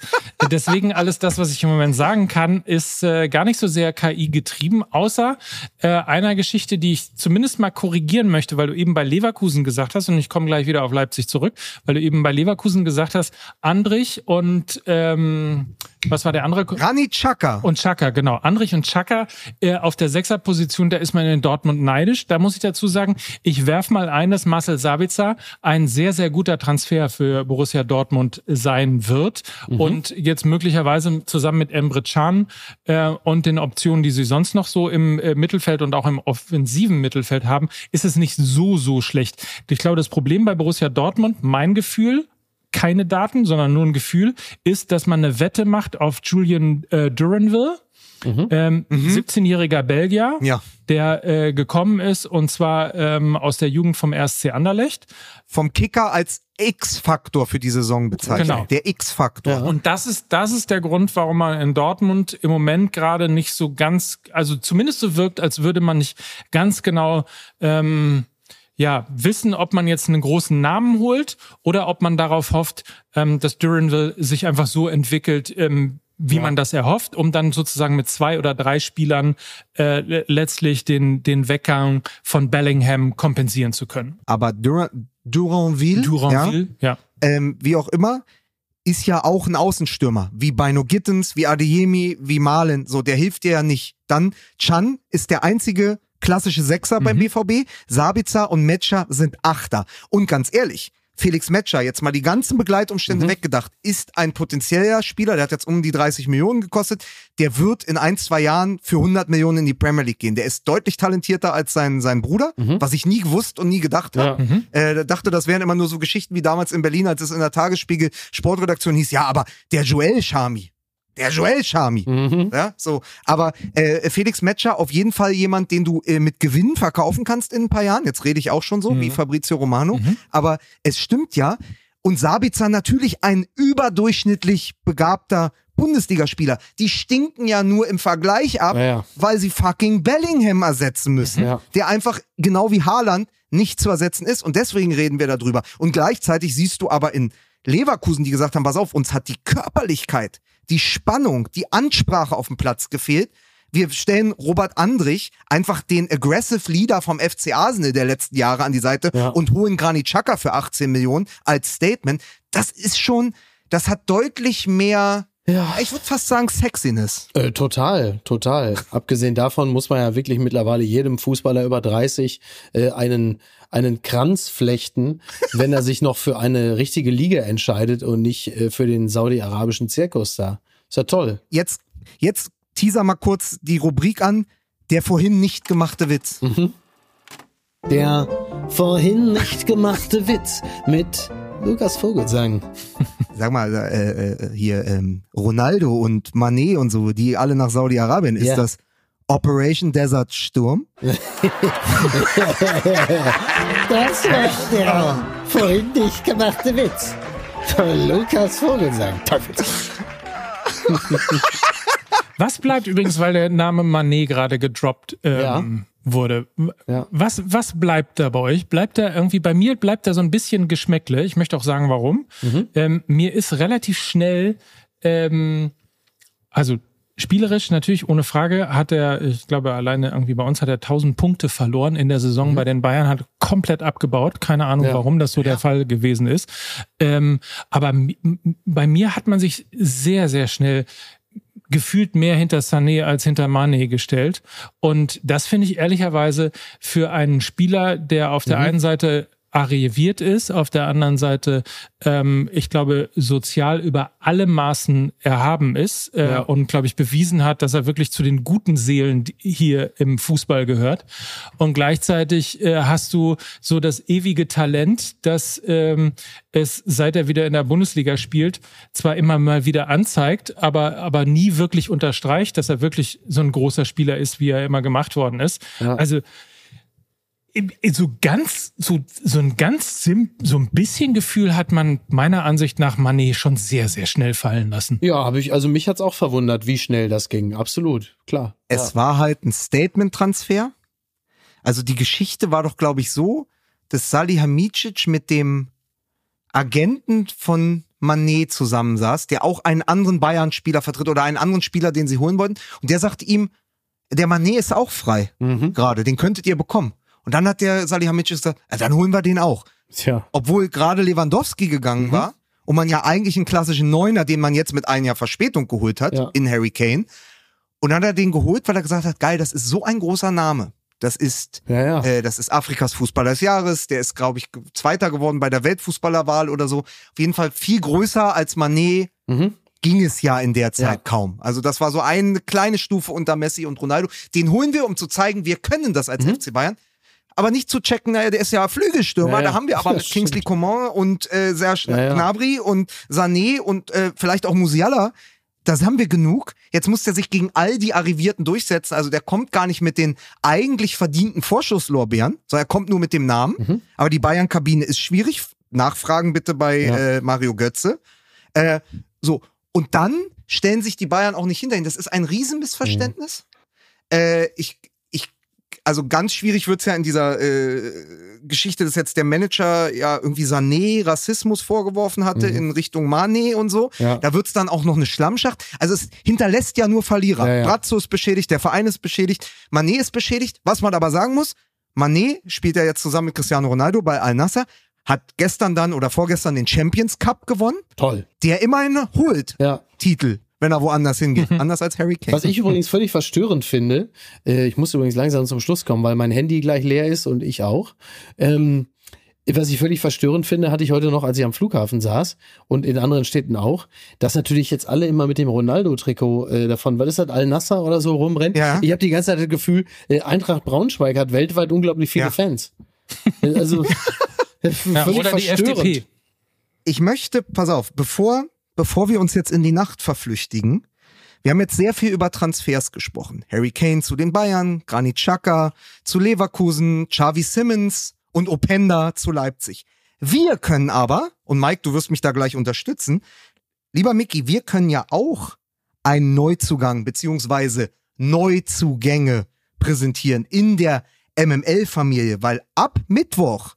Deswegen alles das, was ich im Moment sagen kann, ist äh, gar nicht so sehr KI getrieben, außer äh, einer Geschichte, die ich zumindest mal korrigieren möchte, weil du eben bei Leverkusen gesagt hast, und ich komme gleich wieder auf Leipzig zurück, weil du eben bei Leverkusen gesagt hast, Andrich und ähm, was war der andere?
Granit Xhaka.
Und Chaka, genau. Andrich und Chaka äh, auf der Sechserposition, da ist man in Dortmund neidisch. Da muss ich dazu sagen, ich werf mal ein, dass Marcel Sabitzer ein sehr, sehr guter Transfer für Borussia Dortmund sein wird. Und jetzt möglicherweise zusammen mit Emre Can äh, und den Optionen, die sie sonst noch so im äh, Mittelfeld und auch im offensiven Mittelfeld haben, ist es nicht so, so schlecht. Ich glaube, das Problem bei Borussia Dortmund, mein Gefühl, keine Daten, sondern nur ein Gefühl, ist, dass man eine Wette macht auf Julian äh, Duranville, ähm, 17-jähriger Belgier,
Ja.
der äh, gekommen ist und zwar ähm, aus der Jugend vom RSC Anderlecht.
Vom Kicker als X-Faktor für die Saison bezeichnet.
Genau.
Der X-Faktor.
Ja.
Und das ist, das ist der Grund, warum man in Dortmund im Moment gerade nicht so ganz, also zumindest so wirkt, als würde man nicht ganz genau ähm, ja, wissen, ob man jetzt einen großen Namen holt oder ob man darauf hofft, ähm, dass Duranville sich einfach so entwickelt, ähm, wie man das erhofft, um dann sozusagen mit zwei oder drei Spielern äh, le- letztlich den, den Weggang von Bellingham kompensieren zu können.
Aber Duran, Duranville,
Duranville, ja.
ja, ähm, wie auch immer, ist ja auch ein Außenstürmer. Wie Bino Gittens, wie Adeyemi, wie Malen. So, der hilft dir ja nicht. Dann Chan ist der einzige klassische Sechser beim BVB. Sabitzer und Metscher sind Achter. Und ganz ehrlich, Felix Metscher, jetzt mal die ganzen Begleitumstände weggedacht, ist ein potenzieller Spieler, der hat jetzt um die 30 Millionen gekostet, der wird in ein, zwei Jahren für 100 Millionen in die Premier League gehen. Der ist deutlich talentierter als sein, sein Bruder, was ich nie gewusst und nie gedacht habe. Äh, dachte, das wären immer nur so Geschichten wie damals in Berlin, als es in der Tagesspiegel Sportredaktion hieß, ja, aber der Joel Chami, der Joel Chami.
Mhm.
Ja, so. Aber äh, Felix Metscher auf jeden Fall jemand, den du äh, mit Gewinn verkaufen kannst in ein paar Jahren. Jetzt rede ich auch schon so wie Fabrizio Romano. Aber es stimmt ja. Und Sabitzer natürlich ein überdurchschnittlich begabter Bundesligaspieler. Die stinken ja nur im Vergleich ab,
Ja, ja.
weil sie fucking Bellingham ersetzen müssen.
Ja.
Der einfach genau wie Haaland nicht zu ersetzen ist. Und deswegen reden wir darüber. Und gleichzeitig siehst du aber in Leverkusen, die gesagt haben, pass auf, uns hat die Körperlichkeit, die Spannung, die Ansprache auf dem Platz gefehlt. Wir stellen Robert Andrich, einfach den Aggressive Leader vom FC Arsenal der letzten Jahre an die Seite
Ja.
und holen Granit Xhaka für 18 Millionen als Statement. Das ist schon, das hat deutlich mehr,
Ja.
ich würde fast sagen Sexiness.
Äh, total, total. <laughs> Abgesehen davon muss man ja wirklich mittlerweile jedem Fußballer über 30 äh, einen, einen Kranz flechten, <laughs> wenn er sich noch für eine richtige Liga entscheidet und nicht äh, für den saudi-arabischen Zirkus da. Ist ja toll.
Jetzt, jetzt teaser mal kurz die Rubrik an, der vorhin nicht gemachte Witz.
Der vorhin nicht gemachte Witz mit Lukas Vogelsang. <laughs>
Sag mal, äh, äh, hier ähm, Ronaldo und Manet und so, die alle nach Saudi-Arabien, ist
Ja.
das Operation Desert Sturm? <laughs>
Das war der vorhin nicht gemachte Witz von Lukas Vogelsang. Teufels.
Was bleibt übrigens, weil der Name Manet gerade gedroppt ähm, wurde?
Ja.
Was, was bleibt da bei euch? Bleibt da irgendwie, bei mir bleibt da so ein bisschen Geschmäckle. Ich möchte auch sagen, warum.
Mhm.
Ähm, mir ist relativ schnell, ähm, also Spielerisch natürlich ohne Frage hat er, ich glaube alleine irgendwie bei uns hat er 1000 Punkte verloren in der Saison. Bei den Bayern hat komplett abgebaut. Keine Ahnung,
Ja.
warum das so der Fall gewesen ist. Ähm, aber bei mir hat man sich sehr, sehr schnell gefühlt mehr hinter Sané als hinter Mane gestellt. Und das finde ich ehrlicherweise für einen Spieler, der auf der einen Seite arriviert ist, auf der anderen Seite, ähm, ich glaube, sozial über alle Maßen erhaben ist äh,
Ja.
und, glaube ich, bewiesen hat, dass er wirklich zu den guten Seelen hier im Fußball gehört. Und gleichzeitig äh, hast du so das ewige Talent, dass ähm, es, seit er wieder in der Bundesliga spielt, zwar immer mal wieder anzeigt, aber, aber nie wirklich unterstreicht, dass er wirklich so ein großer Spieler ist, wie er immer gemacht worden ist.
Ja.
Also so ganz, so, so ein ganz sim, so ein bisschen Gefühl hat man meiner Ansicht nach Manet schon sehr, sehr schnell fallen lassen.
Ja, habe ich, also mich hat's auch verwundert, wie schnell das ging. Absolut, klar.
Es war halt ein Statement-Transfer. Also die Geschichte war doch, glaube ich, so, dass Salihamidzic mit dem Agenten von Manet zusammensaß, der auch einen anderen Bayern-Spieler vertritt oder einen anderen Spieler, den sie holen wollten. Und der sagte ihm, der Manet ist auch frei
Mhm.
gerade, den könntet ihr bekommen. Und dann hat der Salihamidzic gesagt, ja, dann holen wir den auch.
Tja.
Obwohl gerade Lewandowski gegangen
Mhm.
war und man ja eigentlich einen klassischen Neuner, den man jetzt mit einem Jahr Verspätung geholt hat,
Ja.
in Harry Kane. Und dann hat er den geholt, weil er gesagt hat, geil, das ist so ein großer Name. Das ist,
Ja, ja.
äh, das ist Afrikas Fußballer des Jahres. Der ist, glaube ich, Zweiter geworden bei der Weltfußballerwahl oder so. Auf jeden Fall viel größer als Manet
Mhm.
ging es ja in der Zeit
Ja.
kaum. Also das war so eine kleine Stufe unter Messi und Ronaldo. Den holen wir, um zu zeigen, wir können das als FC Bayern. Aber nicht zu checken, naja, der ist ja Flügelstürmer,
Ja,
da haben wir <laughs> aber mit Kingsley Coman und äh, Serge
Ja.
Gnabry und Sané und äh, vielleicht auch Musiala. Das haben wir genug. Jetzt muss der sich gegen all die Arrivierten durchsetzen. Also der kommt gar nicht mit den eigentlich verdienten Vorschusslorbeeren, sondern er kommt nur mit dem Namen.
Mhm.
Aber die Bayern-Kabine ist schwierig. Nachfragen bitte bei
Ja.
äh, Mario Götze. Äh, so, und dann stellen sich die Bayern auch nicht hinter ihn. Das ist ein Riesenmissverständnis. Äh, ich, ich, also ganz schwierig wird's ja in dieser äh, Geschichte, dass jetzt der Manager ja irgendwie Sané Rassismus vorgeworfen hatte in Richtung Mane und so.
Mhm. Ja.
Da wird's dann auch noch eine Schlammschacht. Also es hinterlässt ja nur Verlierer.
Ja, ja.
Brazzo ist beschädigt, der Verein ist beschädigt, Mané ist beschädigt. Was man aber sagen muss, Mané spielt ja jetzt zusammen mit Cristiano Ronaldo bei Al Nassr, hat gestern dann oder vorgestern den Champions Cup gewonnen,
Toll.
der immerhin holt
Ja.
Titel, wenn er woanders hingeht. Anders als Harry Kane.
Was ich übrigens völlig verstörend finde, äh, ich muss übrigens langsam zum Schluss kommen, weil mein Handy gleich leer ist und ich auch. Ähm, was ich völlig verstörend finde, hatte ich heute noch, als ich am Flughafen saß und in anderen Städten auch, dass natürlich jetzt alle immer mit dem Ronaldo-Trikot äh, davon, was ist das, Al-Nasser oder so rumrennen.
Ja.
Ich habe die ganze Zeit das Gefühl, äh, Eintracht Braunschweig hat weltweit unglaublich viele
Ja.
Fans. Äh, also <laughs>
Ja,
völlig
oder die
verstörend.
FDP.
ich möchte, pass auf, bevor, bevor wir uns jetzt in die Nacht verflüchtigen, wir haben jetzt sehr viel über Transfers gesprochen. Harry Kane zu den Bayern, Granit Xhaka zu Leverkusen, Xavi Simmons und Openda zu Leipzig. Wir können aber, und Mike, du wirst mich da gleich unterstützen, lieber Mickey, wir können ja auch einen Neuzugang beziehungsweise Neuzugänge präsentieren in der MML-Familie, weil ab Mittwoch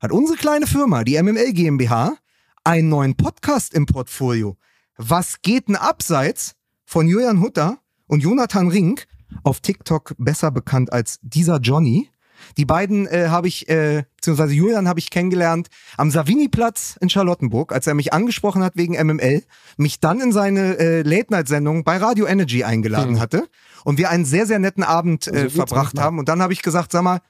hat unsere kleine Firma, die MML GmbH, einen neuen Podcast im Portfolio. Was geht denn abseits von Julian Hutter und Jonathan Rink, auf TikTok besser bekannt als dieser Johnny? Die beiden äh, habe ich, äh, beziehungsweise Julian habe ich kennengelernt am Savini-Platz in Charlottenburg, als er mich angesprochen hat wegen MML, mich dann in seine äh, Late-Night-Sendung bei Radio Energy eingeladen
Hm.
hatte und wir einen sehr, sehr netten Abend äh,
geht's
verbracht
manchmal.
haben. Und dann habe ich gesagt, sag mal,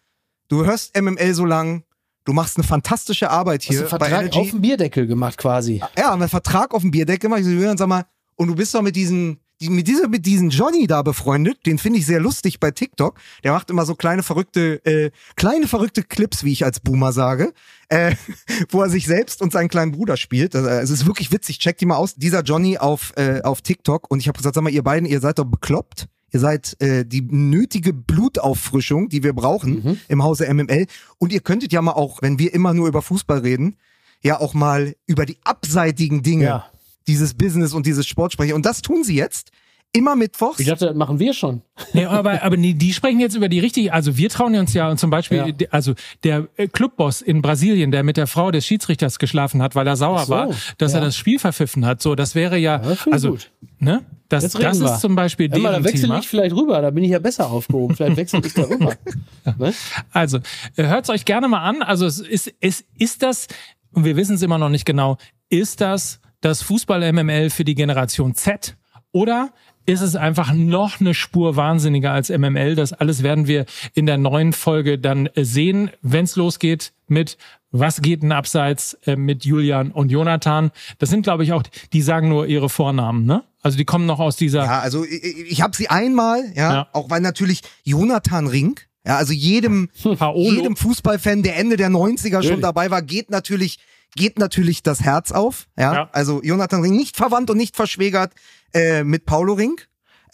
du hörst MML so lang, du machst eine fantastische Arbeit
Hast
hier
du einen
bei
Vertrag
Energy.
auf dem Bierdeckel gemacht quasi.
Ja, haben einen Vertrag auf dem Bierdeck gemacht. Ich so, Julian, sag mal, und du bist doch mit diesen, die- mit dieser, mit diesen Johnny da befreundet. Den finde ich sehr lustig bei TikTok. Der macht immer so kleine verrückte, äh, kleine verrückte Clips, wie ich als Boomer sage, äh, <laughs> wo er sich selbst und seinen kleinen Bruder spielt. Also, äh, es ist wirklich witzig. Checkt die mal aus. Dieser Johnny auf, äh, auf TikTok. Und ich habe gesagt, sag mal, ihr beiden, ihr seid doch bekloppt. Ihr seid äh, die nötige Blutauffrischung, die wir brauchen
Mhm.
im Hause MML. Und ihr könntet ja mal auch, wenn wir immer nur über Fußball reden, ja auch mal über die abseitigen Dinge
Ja.
dieses Business und dieses Sport sprechen. Und das tun sie jetzt. Immer mittwochs.
Ich dachte, das machen wir schon.
Nee, aber, aber nee, die sprechen jetzt über die richtige, also wir trauen uns ja zum Beispiel,
Ja.
also der äh, Clubboss in Brasilien, der mit der Frau des Schiedsrichters geschlafen hat, weil er sauer
so,
war, dass er
ja.
das Spiel verpfiffen hat, so, das wäre ja,
Ja,
also,
gut.
ne, das, das ist zum Beispiel
Hör mal, da
deren
wechsel
Thema.
ich vielleicht rüber, da bin ich ja besser aufgehoben. Vielleicht wechsel ich da rüber. <laughs> Ne?
Also, hört es euch gerne mal an. Also, es ist, es ist das, und wir wissen es immer noch nicht genau, ist das das Fußball-MML für die Generation Z oder ist es einfach noch eine Spur wahnsinniger als MML? Das alles werden wir in der neuen Folge dann äh, sehen, wenn es losgeht mit Was geht denn abseits äh, mit Julian und Jonathan? Das sind, glaube ich, auch, die sagen nur ihre Vornamen, ne? Also die kommen noch aus dieser.
Ja, also ich, ich habe sie einmal, ja,
Ja.
auch weil natürlich Jonathan Ring, ja, also jedem, <laughs>
Paolo.
jedem Fußballfan, der Ende der 90er schon
Natürlich.
dabei war, geht natürlich, geht natürlich das Herz auf. Ja,
Ja.
also Jonathan Ring nicht verwandt und nicht verschwägert äh, mit Paulo Ring.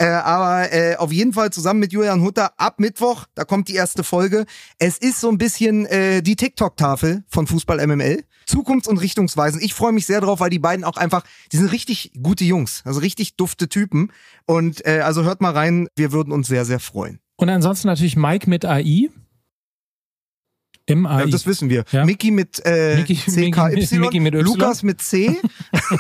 Äh, aber äh, auf jeden Fall zusammen mit Julian Hutter ab Mittwoch, da kommt die erste Folge. Es ist so ein bisschen äh, die TikTok-Tafel von Fußball MML. Zukunfts- und Richtungsweisen. Ich freue mich sehr drauf, weil die beiden auch einfach, die sind richtig gute Jungs, also richtig dufte Typen. Und äh, also hört mal rein, wir würden uns sehr, sehr freuen.
Und ansonsten natürlich Mike mit AI. Im AI.
Ja, das wissen wir.
Ja.
Mickey mit äh, CKY. Lukas mit C. <laughs>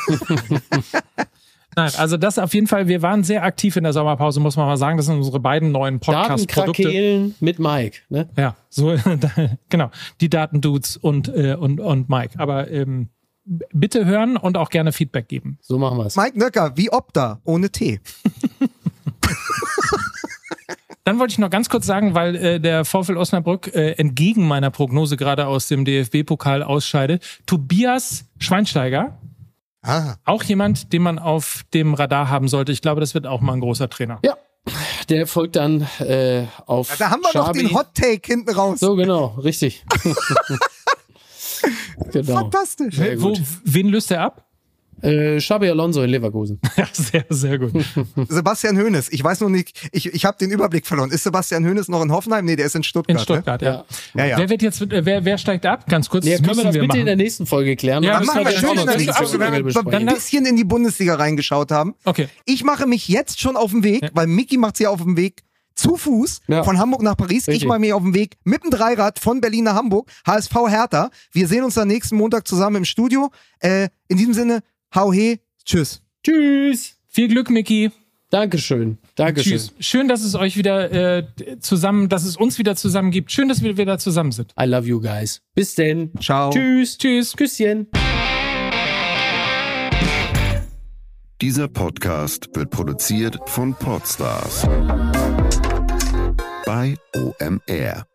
<laughs>
Nein, also das auf jeden Fall, wir waren sehr aktiv in der Sommerpause, muss man mal sagen. Das sind unsere beiden neuen Podcast-Produkte.
Mit Mike. Ne?
Ja, so, <laughs> genau. Die Datendudes und, äh, und, und Mike. Aber ähm, bitte hören und auch gerne Feedback geben.
So machen wir es.
Mike Nöcker, wie Opta, ohne T. <laughs>
Dann wollte ich noch ganz kurz sagen, weil äh, der VfL Osnabrück äh, entgegen meiner Prognose gerade aus dem DFB-Pokal ausscheidet. Tobias Schweinsteiger,
Ah.
auch jemand, den man auf dem Radar haben sollte. Ich glaube, das wird auch mal ein großer Trainer.
Ja, der folgt dann äh, auf.
Da haben wir noch
Schabi.
den Hot Take hinten raus.
So, genau, richtig. <laughs> genau.
Fantastisch.
Wo, wen löst er ab?
Äh, Xabi Alonso in Leverkusen. <laughs>
Ja, sehr, sehr gut. <laughs>
Sebastian Hoeneß. Ich weiß nur nicht, ich, ich habe den Überblick verloren. Ist Sebastian Hoeneß noch in Hoffenheim? Nee, der ist in Stuttgart.
In Stuttgart, ja.
Ne? Ja, ja.
Wer wird jetzt, äh, wer, wer steigt ab? Ganz kurz,
Ja,
das
können wir das
wir
bitte
machen.
in der nächsten Folge klären?
Ja,
Dann
machen wir
schön,
in der nächsten Folge, wenn wir ein bisschen in die Bundesliga reingeschaut haben.
Okay.
Ich mache mich jetzt schon auf den Weg, weil Mickey macht sich auf den Weg zu Fuß
Ja.
von Hamburg nach Paris. Ich
Richtig.
mache mich auf den Weg mit dem Dreirad von Berlin nach Hamburg. HSV Hertha. Wir sehen uns dann nächsten Montag zusammen im Studio. Äh, in diesem Sinne, hau he, tschüss.
Tschüss.
Viel Glück, Micky.
Dankeschön. Dankeschön.
Tschüss. Schön, dass es euch wieder äh, zusammen, dass es uns wieder zusammen gibt. Schön, dass wir wieder zusammen sind.
I love you guys. Bis denn.
Ciao.
Tschüss.
Tschüss.
Küsschen.
Dieser Podcast wird produziert von Podstars bei OMR.